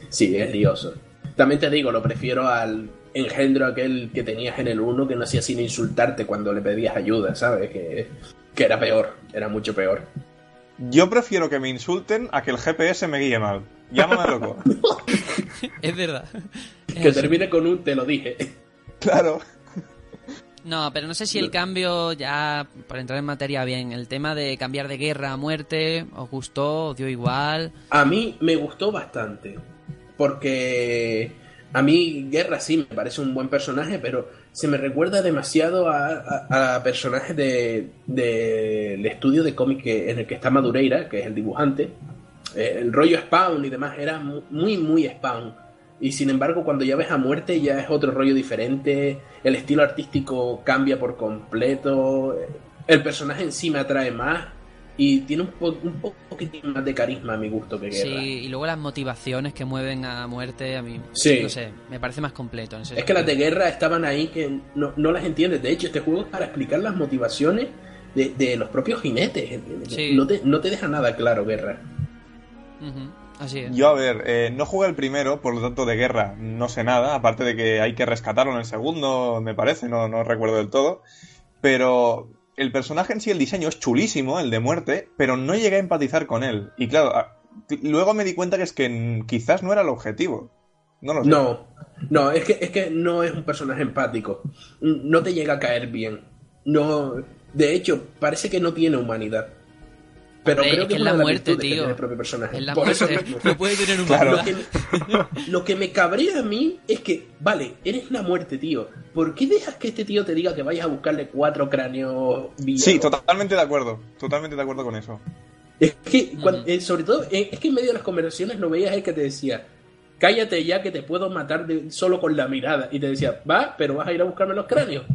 Sí, es lioso. También te digo, lo prefiero al engendro aquel que tenías en el 1 que no hacía sino insultarte cuando le pedías ayuda, ¿sabes? Que, que era peor, era mucho peor. Yo prefiero que me insulten a que el GPS me guíe mal. Llámame loco. Es verdad. Es Que así. termine con un te lo dije. claro. No, pero no sé si el cambio, ya para entrar en materia bien, el tema de cambiar de guerra a muerte, ¿os gustó? ¿Os dio igual? A mí me gustó bastante. Porque a mí Guerra sí me parece un buen personaje, pero se me recuerda demasiado a, personajes de- del estudio de cómic que- en el que está Madureira, que es el dibujante. Eh, el rollo Spawn y demás era mu- muy, muy Spawn. Y sin embargo, cuando ya ves a muerte, ya es otro rollo diferente. El estilo artístico cambia por completo. El personaje en sí me atrae más. Y tiene un, po- un po- poquitín más de carisma a mi gusto que Guerra. Sí, y luego las motivaciones que mueven a muerte, a mí, Sí. no sé, me parece más completo. en ese Es que las de guerra estaban ahí que no, no las entiendes. De hecho, este juego es para explicar las motivaciones de, de los propios jinetes. Sí. No, te, no te deja nada claro, guerra. Así es. Yo, a ver, eh, no jugué el primero, por lo tanto de guerra no sé nada, aparte de que hay que rescatarlo en el segundo, me parece, no, no recuerdo del todo. Pero el personaje en sí, el diseño es chulísimo, el de muerte, pero no llegué a empatizar con él. Y claro, luego me di cuenta que es que quizás no era el objetivo. No. No, no, es que, es que no es un personaje empático. No te llega a caer bien. No, de hecho, parece que no tiene humanidad. Pero Hombre, creo es que es la muerte, tío. el propio personaje. Es la Por eso muerte. No puede tener un Claro. Lo que, me, lo que me cabrea a mí es que, vale, eres la muerte, tío. ¿Por qué dejas que este tío te diga que vayas a buscarle cuatro cráneos vivos? Sí, totalmente de acuerdo. Totalmente de acuerdo con eso. Es que, eh, sobre todo, eh, es que en medio de las conversaciones lo veías él que te decía, cállate ya que te puedo matar de- solo con la mirada. Y te decía, va, pero vas a ir a buscarme los cráneos.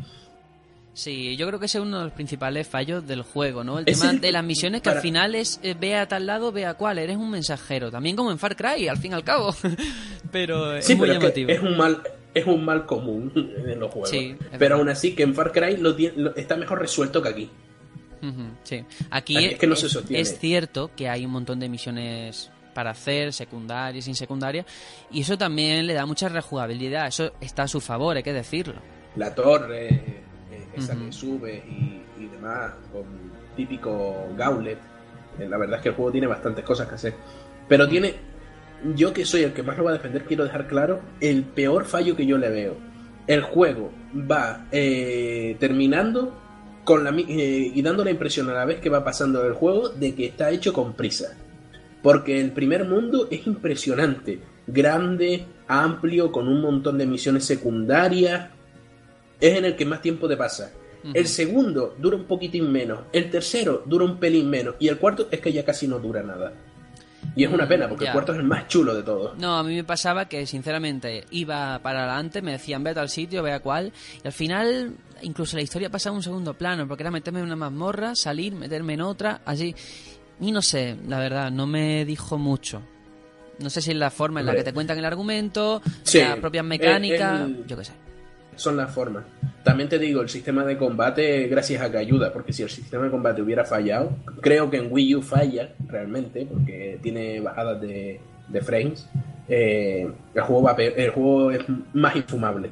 Sí, yo creo que ese es uno de los principales fallos del juego, ¿no? El tema el- de las misiones que para- al final es eh, ve a tal lado, ve a cuál, eres un mensajero. También como en Far Cry, al fin y al cabo. pero es Sí, muy pero es, que llamativo. es un mal es un mal común en los juegos. Sí, pero verdad. aún así que en Far Cry lo lo- está mejor resuelto que aquí. Sí. Aquí Aquí es que no se sostiene. es cierto que hay un montón de misiones para hacer, secundarias, sin secundaria, y eso también le da mucha rejugabilidad. Eso está a su favor, hay que decirlo. La torre, esa Ujú. que sube y, y demás, con típico gauntlet. Eh, La verdad es que el juego tiene bastantes cosas que hacer. Pero tiene, yo que soy el que más lo va a defender, quiero dejar claro el peor fallo que yo le veo. El juego va eh, terminando con la, eh, y dando la impresión a la vez que va pasando el juego de que está hecho con prisa. Porque el primer mundo es impresionante, grande, amplio, con un montón de misiones secundarias. Es en el que más tiempo te pasa. El segundo dura un poquitín menos, el tercero dura un pelín menos y el cuarto es que ya casi no dura nada. Y es una pena porque Ya. el cuarto es el más chulo de todos. No, a mí me pasaba que sinceramente iba para adelante, me decían ve a tal sitio, ve a cuál, y al final incluso la historia pasaba a un segundo plano, porque era meterme en una mazmorra, salir, meterme en otra, así. Y no sé, la verdad, no me dijo mucho. No sé si es la forma en la que te cuentan el argumento, Sí, las propias mecánicas, el- yo qué sé. Son las formas. También te digo, el sistema de combate, gracias a que ayuda, porque si el sistema de combate hubiera fallado, creo que en Wii U falla realmente, porque tiene bajadas de, de frames. eh, el, juego va pe- el juego es más infumable.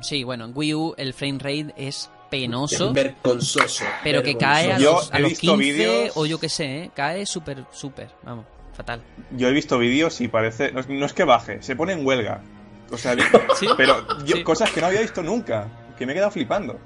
Sí, bueno, en Wii U el frame rate es penoso. Es vergonzoso. Pero que cae a Yo los, a he los visto 15 vídeos- o yo qué sé, ¿eh? cae súper, súper, vamos, fatal. Yo he visto vídeos y parece. No es que baje, se pone en huelga. O sea, Sí. pero yo, Sí. cosas que no había visto nunca. Que me he quedado flipando.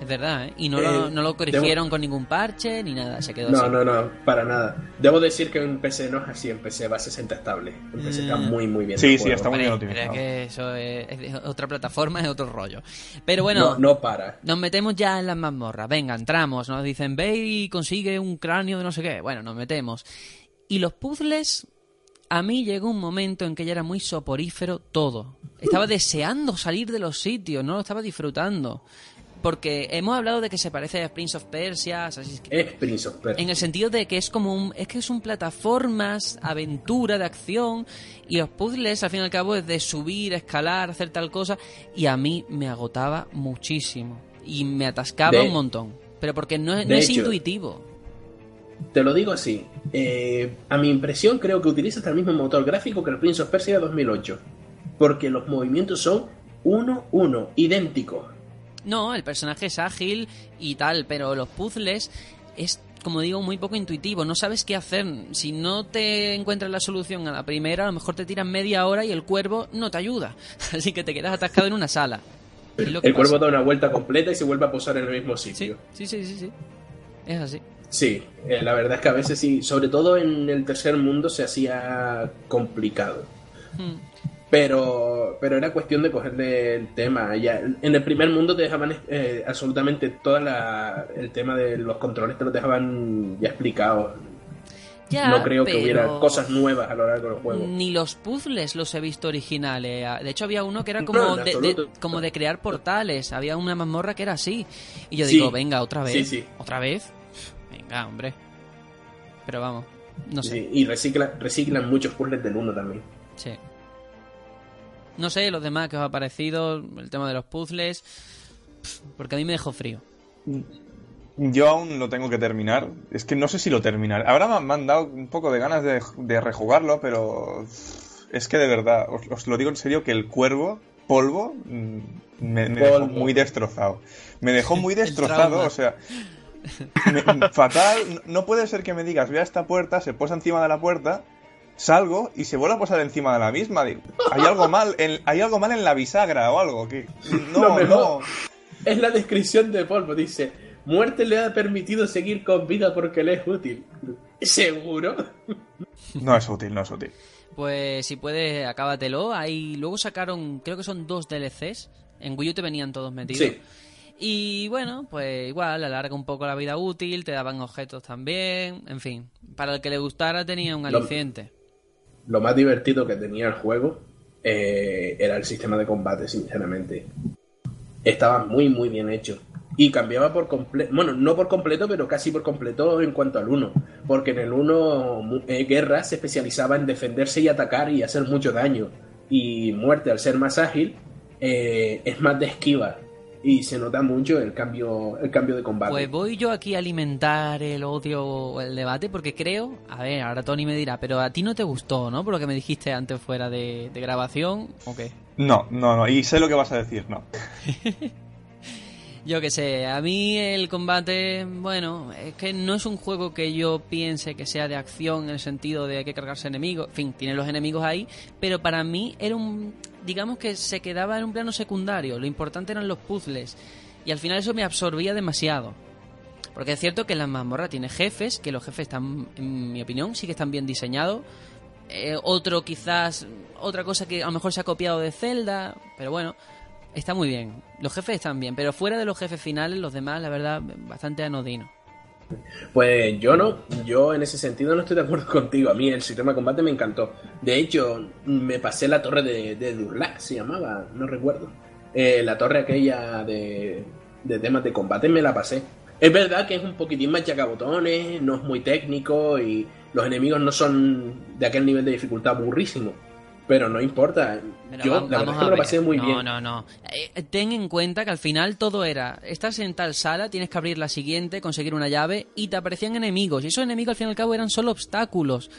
Es verdad, ¿eh? Y no, Eh, lo, no lo corrigieron debo- con ningún parche ni nada, se quedó No, así. no, no, para nada. Debo decir que en PC no es así, en PC va a 60 estable. En PC está Mm. muy, muy bien. Sí, sí, está muy bien optimizado. que eso es, otra plataforma, es otro rollo. Pero bueno, No, no para. nos metemos ya en las mazmorras. Venga, entramos, nos dicen, ve y consigue un cráneo de no sé qué. Bueno, nos metemos. Y los puzzles, a mí llegó un momento en que ya era muy soporífero todo. Estaba deseando salir de los sitios, no lo estaba disfrutando. Porque hemos hablado de que se parece a Prince of Persia, Assassin's Creed, Es Prince of Persia. en el sentido de que es como un es que es un plataformas aventura de acción y los puzzles al fin y al cabo es de subir escalar hacer tal cosa y a mí me agotaba muchísimo y me atascaba De- un montón pero porque no no es intuitivo Te lo digo así. eh, a mi impresión, creo que utiliza hasta el mismo motor gráfico que el Prince of Persia 2008. Porque los movimientos son uno, uno, idénticos. no el personaje es ágil y tal pero los puzzles es como digo muy poco intuitivo no sabes qué hacer si no te encuentras la solución a la primera a lo mejor te tiran media hora y el cuervo no te ayuda así que te quedas atascado en una sala El cuervo da una vuelta completa y se vuelve a posar en el mismo Sí, sitio. sí, sí, sí, sí. Es así. Sí, eh, la verdad es que a veces sí, sobre todo en el tercer mundo se hacía complicado. Hmm. Pero, pero era cuestión de cogerle el tema. Ya, en el primer mundo te dejaban eh, absolutamente todo el tema de los controles, te lo dejaban ya explicados. Ya, no creo que hubiera cosas nuevas a lo largo del juego. Ni los puzzles los he visto originales. De hecho, había uno que era como, No, de, como de crear portales. Había una mazmorra que era así. Y yo Sí. digo, venga, otra vez. Sí, sí. ¿Otra vez? Venga, hombre. Pero vamos, no sé. Sí, y reciclan, reciclan muchos puzzles del 1 también. Sí. No sé, los demás que os ha parecido, el tema de los puzzles. Porque a mí me dejó frío. Yo aún lo tengo que terminar. Es que no sé si lo terminaré. Ahora me han- dado un poco de ganas de, de rejugarlo, pero es que de verdad, os, os lo digo en serio, que el cuervo, polvo, mm, me, dejó muy destrozado. Me dejó muy destrozado, o sea... me- fatal, no puede ser que me digas, ve a esta puerta, se posa encima de la puerta, salgo y se vuelve a posar encima de la misma. Digo, hay algo mal, en, hay algo mal en la bisagra o algo. Que, no, no. Es la descripción de Polvo, dice, muerte le ha permitido seguir con vida porque le es útil. ¿Seguro? No es útil, no es útil. Pues si puedes, acábatelo. Ahí luego sacaron, creo que son dos DLCs. En Wii U te venían todos metidos. Sí. Y bueno, pues igual, alarga un poco la vida útil, te daban objetos también. En fin, para el que le gustara tenía un aliciente. Lo más divertido que tenía el juego eh, era el sistema de combate, sinceramente. Estaba muy, muy bien hecho. Y cambiaba por completo, bueno, no por completo, pero casi por completo en cuanto al 1. Porque en el 1, mu- eh, Guerra se especializaba en defenderse y atacar y hacer mucho daño. Y Muerte, al ser más ágil, eh, es más de esquiva. Y se nota mucho el cambio, el cambio de combate. Pues voy yo aquí a alimentar el odio o el debate porque creo, a ver, ahora Tony me dirá, pero a ti no te gustó, ¿no? Por lo que me dijiste antes fuera de, de grabación, ¿o qué? No, no, no. Y sé lo que vas a decir, no. Yo que sé, a mí el combate, bueno, es que no es un juego que yo piense que sea de acción en el sentido de hay que cargarse enemigos, en fin, tiene los enemigos ahí, pero para mí era un, digamos que se quedaba en un plano secundario, lo importante eran los puzzles, y al final eso me absorbía demasiado. Porque es cierto que la mazmorra tiene jefes, que los jefes están, en mi opinión, sí que están bien diseñados. Eh, otro quizás, otra cosa que a lo mejor se ha copiado de Zelda, pero bueno, está muy bien. Los jefes están bien, pero fuera de los jefes finales, los demás, la verdad, bastante anodino. Pues yo no, yo en ese sentido no estoy de acuerdo contigo. A mí el sistema de combate me encantó. De hecho, me pasé la torre de, de Durlac, se llamaba, no recuerdo. Eh, la torre aquella de, de temas de combate me la pasé. Es verdad que es un poquitín más chacabotones, no es muy técnico y los enemigos no son de aquel nivel de dificultad burrísimo. Pero no importa. Pero Yo la verdad vamos es que a me lo pasé muy no, bien. No, no, Eh, ten en cuenta que al final todo era, estás en tal sala, tienes que abrir la siguiente, conseguir una llave y te aparecían enemigos. Y esos enemigos al fin y al cabo eran solo obstáculos.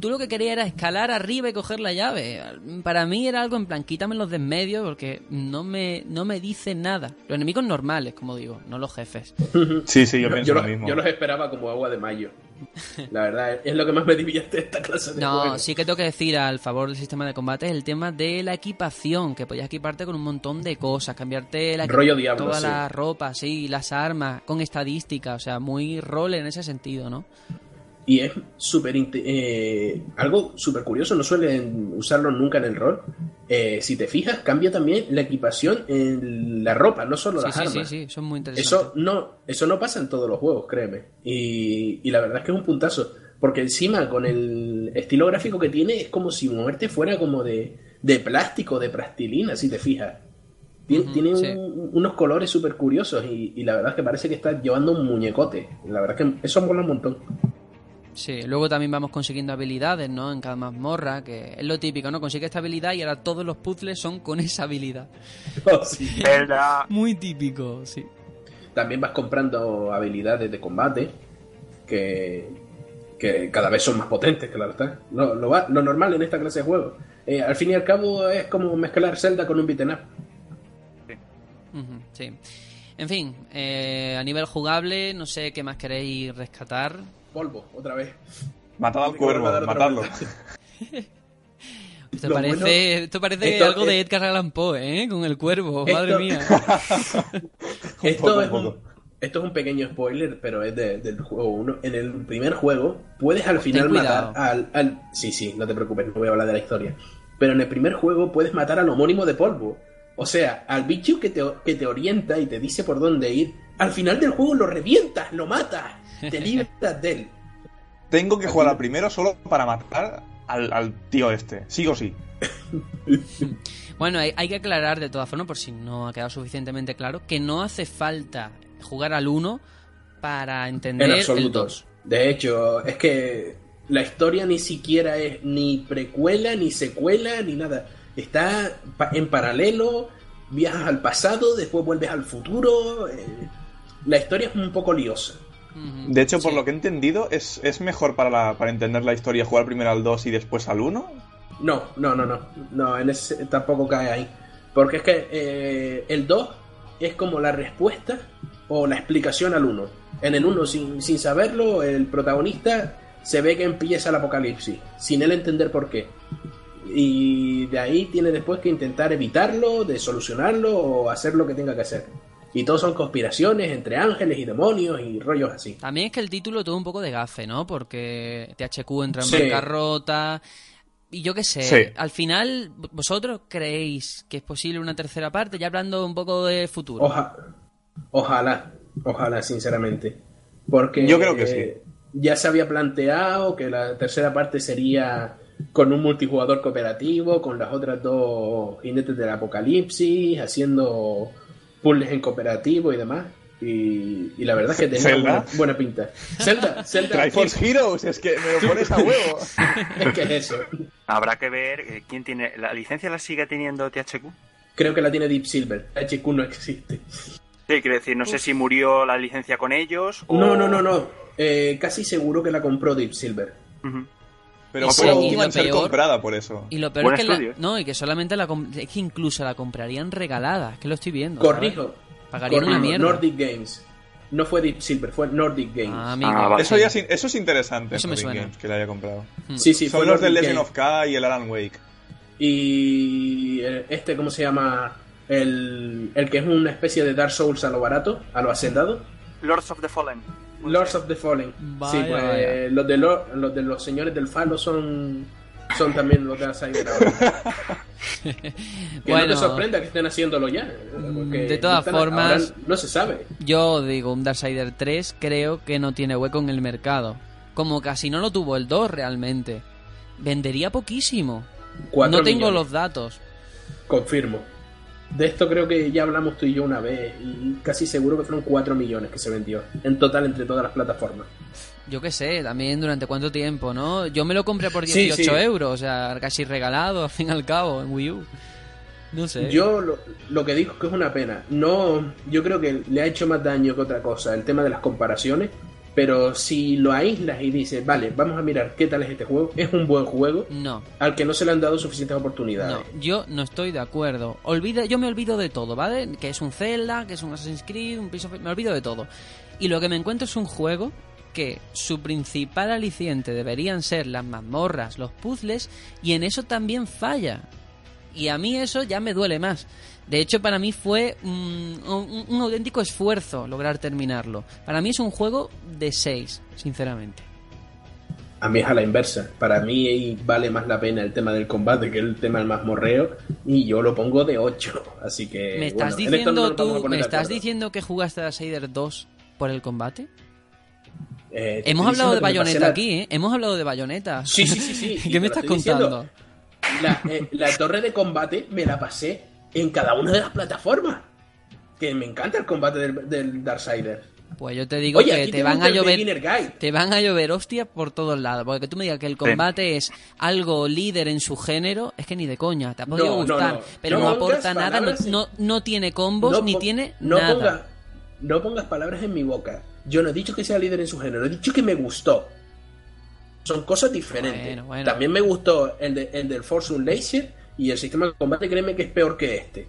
Tú lo que querías era escalar arriba y coger la llave. Para mí era algo en plan, quítame los de en medio porque no me, no me dice nada. Los enemigos normales, como digo, no los jefes. Sí, sí, yo, Yo, pienso yo lo los- mismo. yo los esperaba como agua de mayo. La verdad, es lo que más me divierte de esta clase de No, sí que tengo que decir al favor del sistema de combate es el tema de la equipación, que podías equiparte con un montón de cosas, cambiarte la Rollo Diablo, toda sí. la ropa, sí, las armas, con estadística, o sea, muy rol en ese sentido, ¿no? Y es súper. eh, algo súper curioso, no suelen usarlo nunca en el rol. Eh, si te fijas, cambia también la equipación en la ropa, no solo Sí, las sí, armas. sí, sí, son muy interesantes. Eso no, eso no pasa en todos los juegos, créeme. Y, y la verdad es que es un puntazo. Porque encima, con el estilo gráfico que tiene, es como si moverte fuera como de, de plástico, de plastilina, si te fijas. Tien- tiene un- sí. unos colores súper curiosos y, y la verdad es que parece que estás llevando un muñecote. La verdad es que eso mola un montón. Sí, luego también vamos consiguiendo habilidades, ¿no? En cada mazmorra, que es lo típico, ¿no? Consigue esta habilidad y ahora todos los puzzles son con esa habilidad. Oh, sí. Muy típico, sí. También vas comprando habilidades de combate que, que cada vez son más potentes, claro está. Lo, lo, va- lo normal en esta clase de juegos. Eh, al fin y al cabo es como mezclar Zelda con un beat'em up. Sí. En fin, eh, a nivel jugable, no sé qué más queréis rescatar. Polvo, otra vez. Matad al cuervo, matadlo. Esto parece, bueno- esto parece esto algo de Edgar Allan Poe, ¿eh? Con el cuervo, Esto- madre mía. Esto, poco, es un esto es un pequeño spoiler, pero es de- del juego 1. En el primer juego puedes al final matar al, al- Sí, sí, no te preocupes, no voy a hablar de la historia. Pero en el primer juego puedes matar al homónimo de polvo. O sea, al bicho que te, que te orienta y te dice por dónde ir, al final del juego lo revientas, lo matas, te libras de él. Tengo que jugar al primero solo para matar al, al tío este. Sí o sí. Bueno, hay, hay que aclarar de todas formas, por si no ha quedado suficientemente claro, que no hace falta jugar al 1 para entender En el absoluto. 2. De hecho, es que la historia ni siquiera es ni precuela, ni secuela, ni nada. Está en paralelo, viajas al pasado, después vuelves al futuro. eh, La historia es un poco liosa. De hecho, por sí. lo que he entendido, ¿es, es mejor para, la- para entender la historia jugar primero al 2 y después al 1? No, no, no, no. No, en ese tampoco cae ahí. Porque es que eh, el 2 es como la respuesta o la explicación al 1. En el 1, sin, sin saberlo, el protagonista se ve que empieza el apocalipsis, sin él entender por qué. Y de ahí tiene después que intentar evitarlo, de solucionarlo o hacer lo que tenga que hacer. Y todo son conspiraciones entre ángeles y demonios y rollos así. También es que el título tuvo un poco de gafe, ¿no? Porque THQ entra en Sí. bancarrota. Y yo qué sé, Sí. al final, ¿vosotros creéis que es posible una tercera parte? Ya hablando un poco de futuro. Oja- ojalá, ojalá, sinceramente. Porque Yo creo que sí. eh, ya se había planteado que la tercera parte sería con un multijugador cooperativo, con las otras dos jinetes del apocalipsis, haciendo puzzles en cooperativo y demás. Y, y la verdad es que tenía buena, buena pinta. Zelda, Zelda, Triforce Heroes, es que me lo pones a huevo. es que es eso. habrá que ver eh, quién tiene. ¿La licencia la sigue teniendo THQ? Creo que la tiene Deep Silver. HQ no existe. Sí, quiero decir, no sé si murió la licencia con ellos o... No, no, no, no. Eh, casi seguro que la compró Deep Silver. Ujú. Pero fue la última en ser peor- comprada por eso. Y lo peor Buen es que, la- no, y que solamente la es que incluso la comprarían regalada, es que lo estoy viendo. ¿sabes? Corrijo, Pagarían una mierda. Nordic Games. No fue Deep Silver, fue Nordic Games. Ah, amigo. Ah, vale. Eso, ya, es- eso es interesante. Eso me Nordic suena. Games, que le haya comprado. Sí, sí, Son fue los de Nordic Legend of K y el Alan Wake. Y eh, este, ¿cómo se llama? El, el que es una especie de Dark Souls a lo barato, a lo hacendado. Lords of the Fallen. Lords of the Fallen. Vaya, sí, pues vaya. Los, de lo- los de los señores del falo son, son también los de Outsider ahora. Que no Bueno. te sorprenda que estén haciéndolo ya. eh, porque de todas formas- no se sabe. Yo digo, un Darksider 3 creo que no tiene hueco en el mercado. Como casi no lo tuvo el 2 realmente. Vendería poquísimo. No tengo millones. los datos. Confirmo. De esto creo que ya hablamos tú y yo una vez y casi seguro que fueron 4 millones que se vendió en total entre todas las plataformas. Yo qué sé, también durante cuánto tiempo, ¿no? Yo me lo compré por Sí, 18 sí. euros, o sea, casi regalado, al fin y al cabo, en Wii U. No sé. Yo lo, lo que digo es que es una pena. No, yo creo que le ha hecho más daño que otra cosa el tema de las comparaciones. Pero si lo aíslas y dices, vale, vamos a mirar qué tal es este juego, es un buen juego No, al que no se le han dado suficientes oportunidades. no, yo no estoy de acuerdo. Olvida, yo me olvido de todo, ¿vale? Que es un Zelda, que es un Assassin's Creed, un Prince of... Me olvido de todo. Y lo que me encuentro es un juego que su principal aliciente deberían ser las mazmorras, los puzzles, y en eso también falla. Y a mí eso ya me duele más. De hecho, para mí fue mm, un, un auténtico esfuerzo lograr terminarlo. Para mí es un juego de 6, sinceramente. A mí es a la inversa. Para mí vale más la pena el tema del combate que el tema del mazmorreo. Y yo lo pongo de 8. Así que. ¿Me estás bueno, diciendo no tú, me estás diciendo que jugaste a Darksider 2 por el combate? Eh, Hemos hablado de la- aquí, ¿eh? Hemos hablado de Bayonetta. Sí, sí, sí, sí. ¿Qué me estás diciendo. contando? La, eh, la torre de combate me la pasé en cada una de las plataformas. Que me encanta el combate del, del Darksider. Pues yo te digo Oye, que te van a llover te van a llover hostias por todos lados, porque que tú me digas que el combate es algo líder en su género, es que ni de coña, te ha podido No, gustar, no. pero No aporta nada, no, palabras en- no, no tiene combos No ni tiene no nada. Pongas, no pongas palabras en mi boca. Yo no he dicho que sea líder en su género, he dicho que me gustó. Son cosas diferentes. Bueno, bueno. También me gustó el, de- el del Force Unleashed y el sistema de combate, créeme que es peor que este.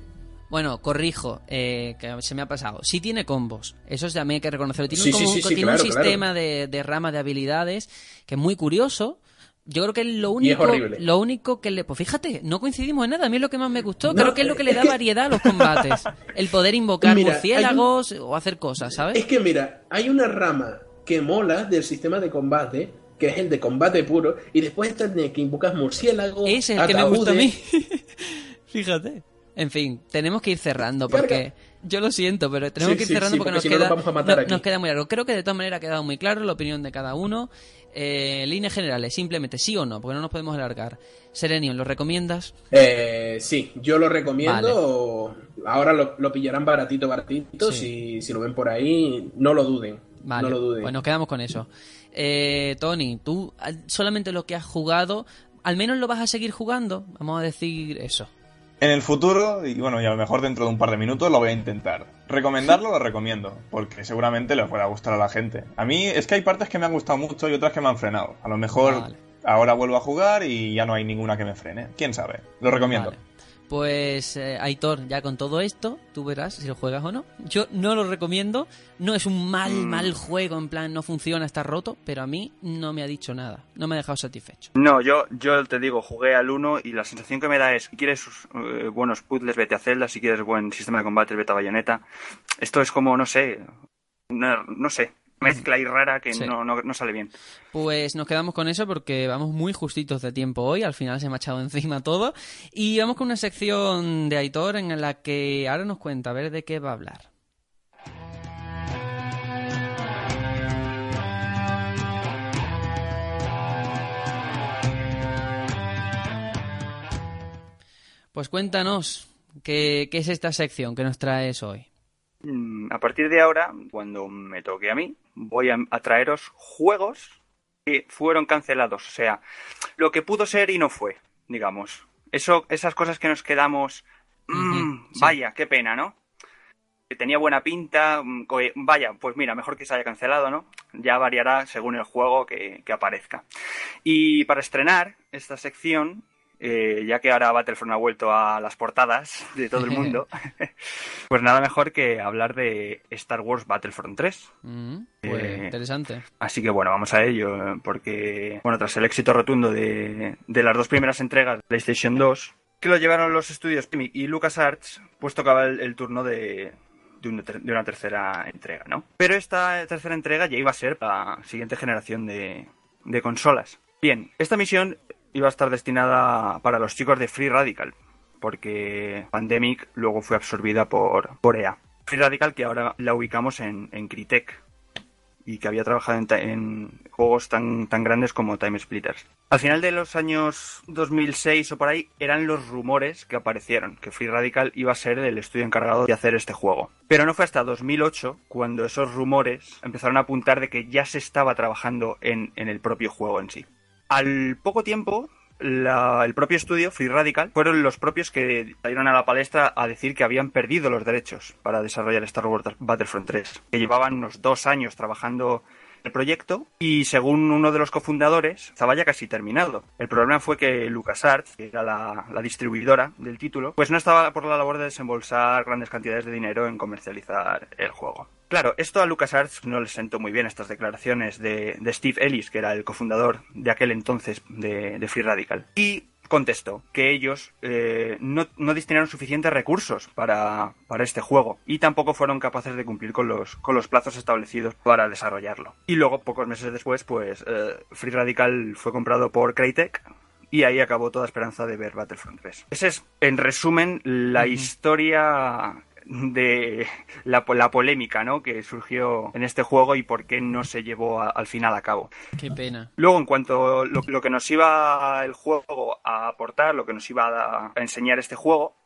Bueno, corrijo, eh, que se me ha pasado. Sí tiene combos, eso también hay que reconocerlo. Tiene, Sí, un- sí, sí, tiene claro, un claro. sistema de, de rama de habilidades que es muy curioso. Yo creo que lo es único, horrible. lo único que le... Pues fíjate, no coincidimos en nada. A mí es lo que más me gustó. No, creo que es lo que le es da variedad a los combates. El poder invocar Mira, murciélagos o hacer cosas, ¿sabes? Es que mira, hay una rama que mola del sistema de combate, que es el de combate puro, y después está el de que invocas murciélagos. Ese es el que me gusta a mí. Fíjate. En fin, tenemos que ir cerrando porque yo lo siento, pero tenemos Sí, que ir cerrando sí, porque, porque nos, si no queda, nos vamos a matar no- aquí. nos queda muy largo. Creo que de todas maneras ha quedado muy claro la opinión de cada uno. Eh, líneas generales, simplemente sí o no, porque no nos podemos alargar. Serenion, ¿lo recomiendas? Eh, sí, yo lo recomiendo. Ahora lo, lo pillarán baratito, baratito. Si, si lo ven por ahí, no lo duden. Vale, No lo duden. pues nos quedamos con eso. Eh, Tony, tú solamente lo que has jugado, al menos lo vas a seguir jugando, vamos a decir eso. En el futuro, y bueno, y a lo mejor dentro de un par de minutos lo voy a intentar. Recomendarlo lo recomiendo, porque seguramente le pueda gustar a la gente. A mí es que hay partes que me han gustado mucho y otras que me han frenado. A lo mejor Vale. ahora vuelvo a jugar y ya no hay ninguna que me frene. ¿Quién sabe? Lo recomiendo. Vale. Pues, eh, Aitor, ya con todo esto, tú verás si lo juegas o no. Yo no lo recomiendo. No es un mal, Mm. mal juego, en plan, no funciona, está roto, pero a mí no me ha dicho nada. No me ha dejado satisfecho. No, yo, yo te digo, jugué al 1 y la sensación que me da es, si quieres eh, buenos puzzles, vete a Zelda, si quieres buen sistema de combate, vete a Bayonetta. Esto es como, no sé, una, no sé, mezcla ahí rara que Sí. no, no, no sale bien. Pues nos quedamos con eso porque vamos muy justitos de tiempo hoy. Al final se me ha echado encima todo. Y vamos con una sección de Aitor en la que ahora nos cuenta a ver de qué va a hablar. Pues cuéntanos, ¿qué, qué es esta sección que nos traes hoy? Mm, A partir de ahora, cuando me toque a mí, voy a, a traeros juegos que fueron cancelados. O sea, lo que pudo ser y no fue, digamos. Eso, esas cosas que nos quedamos. mm, sí. Vaya, qué pena, ¿no? Que tenía buena pinta. mm, Vaya, pues mira, mejor que se haya cancelado, ¿no? Ya variará según el juego que, que aparezca. Y para estrenar esta sección, eh, ya que ahora Battlefront ha vuelto a las portadas de todo el mundo, pues nada mejor que hablar de Star Wars Battlefront 3. Mm, pues Eh, interesante. Así que bueno, vamos a ello, porque bueno, tras el éxito rotundo de, de las dos primeras entregas de PlayStation 2, que lo llevaron los estudios Pimic y LucasArts, pues tocaba el, el turno de, de, una, de una tercera entrega, ¿no? Pero esta tercera entrega ya iba a ser la siguiente generación de, de consolas. Bien, esta misión iba a estar destinada para los chicos de Free Radical, porque Pandemic luego fue absorbida por, por EA. Free Radical que ahora la ubicamos en, en Crytek y que había trabajado en, juegos tan, tan grandes como Time Splitters. Al final de los años 2006 o por ahí eran los rumores que aparecieron, que Free Radical iba a ser el estudio encargado de hacer este juego. Pero no fue hasta 2008 cuando esos rumores empezaron a apuntar de que ya se estaba trabajando en el propio juego en sí. Al poco tiempo, el propio estudio, Free Radical, fueron los propios que salieron a la palestra a decir que habían perdido los derechos para desarrollar Star Wars Battlefront 3, que llevaban unos dos años trabajando el proyecto y según uno de los cofundadores estaba ya casi terminado. El problema fue que LucasArts, que era la, la distribuidora del título, pues no estaba por la labor de desembolsar grandes cantidades de dinero en comercializar el juego. Claro, esto a LucasArts no le sentó muy bien estas declaraciones de, de Steve Ellis, que era el cofundador de aquel entonces de, de Free Radical. Y contestó que ellos eh, no, no destinaron suficientes recursos para, para este juego y tampoco fueron capaces de cumplir con los, con los plazos establecidos para desarrollarlo. Y luego, pocos meses después, pues eh, Free Radical fue comprado por Crytek y ahí acabó toda esperanza de ver Battlefront 3. Esa es, en resumen, la historia de la, la polémica ¿no? que surgió en este juego y por qué no se llevó a- al final a cabo. Qué pena. Luego, en cuanto a lo, lo que nos iba el juego a aportar, lo que nos iba a, a enseñar este juego,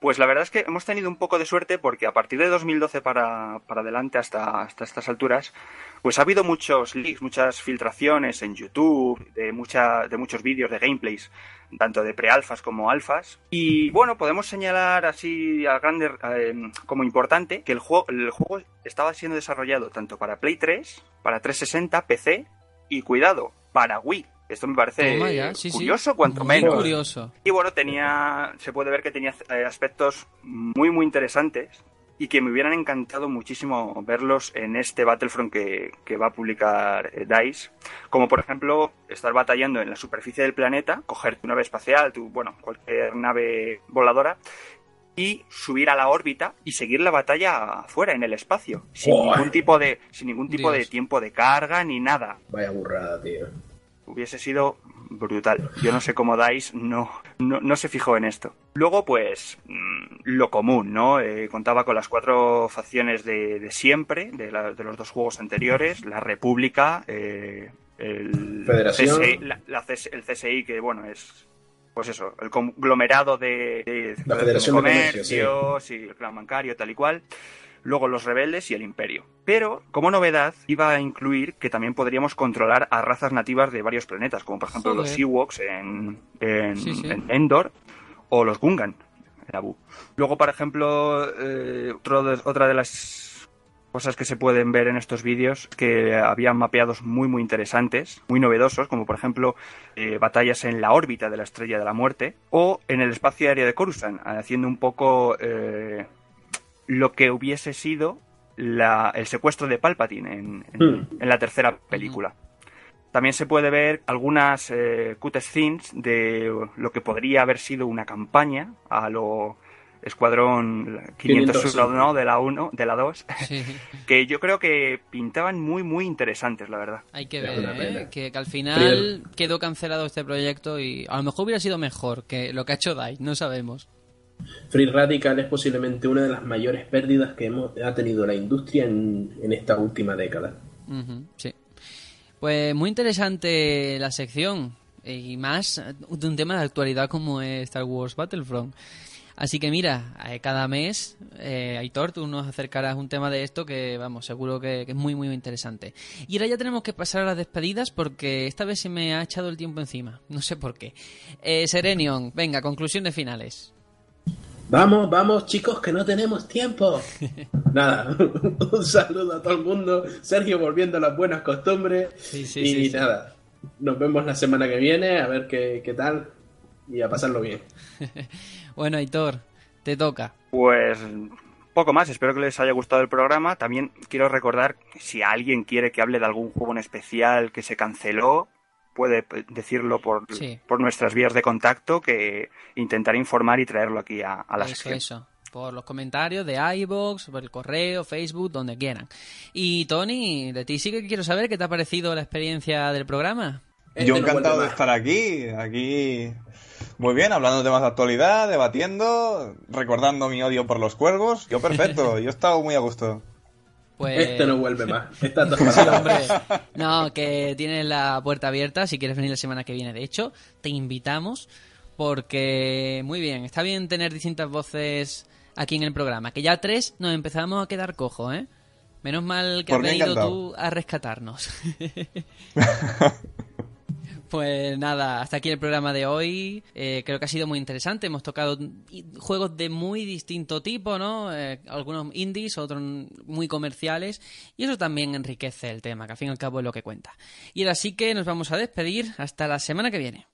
pues la verdad es que hemos tenido un poco de suerte porque a partir de 2012 para, para adelante hasta, hasta estas alturas, pues ha habido muchos leaks, muchas filtraciones en YouTube, de, de muchos vídeos de gameplays, tanto de prealfas como alfas. Y bueno, podemos señalar así a grande, eh, como importante que el juego, el juego estaba siendo desarrollado tanto para Play 3, para 360, PC y cuidado, para Wii. Esto me parece Toma ya, sí, sí. curioso, cuanto Muy menos. curioso. Y bueno, tenía, se puede ver que tenía eh, aspectos muy, muy interesantes y que me hubieran encantado muchísimo verlos en este Battlefront que, que va a publicar eh, DICE. Como por ejemplo, estar batallando en la superficie del planeta, coger tu nave espacial, tu, bueno, cualquier nave voladora y subir a la órbita y seguir la batalla afuera en el espacio sin ningún tipo de sin ningún tipo de tiempo de carga ni nada Vaya burrada, tío. Hubiese sido brutal. Yo no sé cómo DICE no, no, no se fijó en esto. Luego, pues, mm, lo común, ¿no? Eh, contaba con las cuatro facciones de, de siempre, de, la- de los dos juegos anteriores, la República, eh, el, Federación. CSI, la- la el CSI, que, bueno, es... Pues eso, el conglomerado de, de- La Federación de Comercio, sí, el clan bancario, tal y cual luego los rebeldes y el imperio. Pero, como novedad, iba a incluir que también podríamos controlar a razas nativas de varios planetas, como por ejemplo los. Ewoks en, en, Sí, sí. en Endor o los Gungan en Abu. Luego, por ejemplo, eh, otro de- otra de las cosas que se pueden ver en estos vídeos que habían mapeados muy muy interesantes, muy novedosos, como por ejemplo eh, batallas en la órbita de la Estrella de la Muerte o en el espacio aéreo de Coruscant, haciendo un poco eh, lo que hubiese sido la- el secuestro de Palpatine en, en- Hmm. en la tercera película. También se puede ver algunas eh, cutscenes scenes de lo que podría haber sido una campaña a lo Escuadrón 501 501, ¿no? de la 1, de la 2, Sí. que yo creo que pintaban muy muy interesantes, la verdad. Hay que ver, ¿eh? que al final quedó cancelado este proyecto y a lo mejor hubiera sido mejor que lo que ha hecho DICE, no sabemos. Free Radical es posiblemente una de las mayores pérdidas que hemos, ha tenido la industria en, en esta última década. Sí. Pues muy interesante la sección eh, y más de un tema de actualidad como es Star Wars Battlefront. Así que mira, eh, cada mes, eh, Aitor, tú nos acercarás un tema de esto que, vamos, seguro que, que es muy, muy interesante. Y ahora ya tenemos que pasar a las despedidas porque esta vez se me ha echado el tiempo encima. No sé por qué. Eh, Serenion, venga, conclusiones finales. Vamos, vamos, chicos, que no tenemos tiempo. Nada, un saludo a todo el mundo. Sergio volviendo a las buenas costumbres. Sí, sí, y sí, sí. nada, nos vemos la semana que viene a ver qué, qué tal. y a pasarlo bien. Bueno, Aitor, te toca. Pues poco más, espero que les haya gustado el programa. También quiero recordar que si alguien quiere que hable de algún juego en especial que se canceló, puede decirlo por, Sí. por nuestras vías de contacto, que intentaré informar y traerlo aquí a, a la eso, sección. eso. Por los comentarios de iVoox, por el correo, Facebook, donde quieran. Y Tony, de ti sí que quiero saber qué te ha parecido la experiencia del programa. Este Yo encantado de estar aquí, aquí muy bien, hablando de temas de actualidad, debatiendo, recordando mi odio por los cuervos. Yo perfecto, yo he estado muy a gusto. Pues... Este no vuelve más. Sí, hombre. No, que tienes la puerta abierta si quieres venir la semana que viene. De hecho, te invitamos porque, muy bien, está bien tener distintas voces aquí en el programa. Que ya tres nos empezamos a quedar cojos, ¿eh? Menos mal que has Por venido encantado. tú a rescatarnos. Pues nada, hasta aquí el programa de hoy. Eh, creo que ha sido muy interesante. Hemos tocado juegos de muy distinto tipo, ¿no? Eh, algunos indies, otros muy comerciales. Y eso también enriquece el tema, que al fin y al cabo es lo que cuenta. Y ahora sí que nos vamos a despedir. Hasta la semana que viene.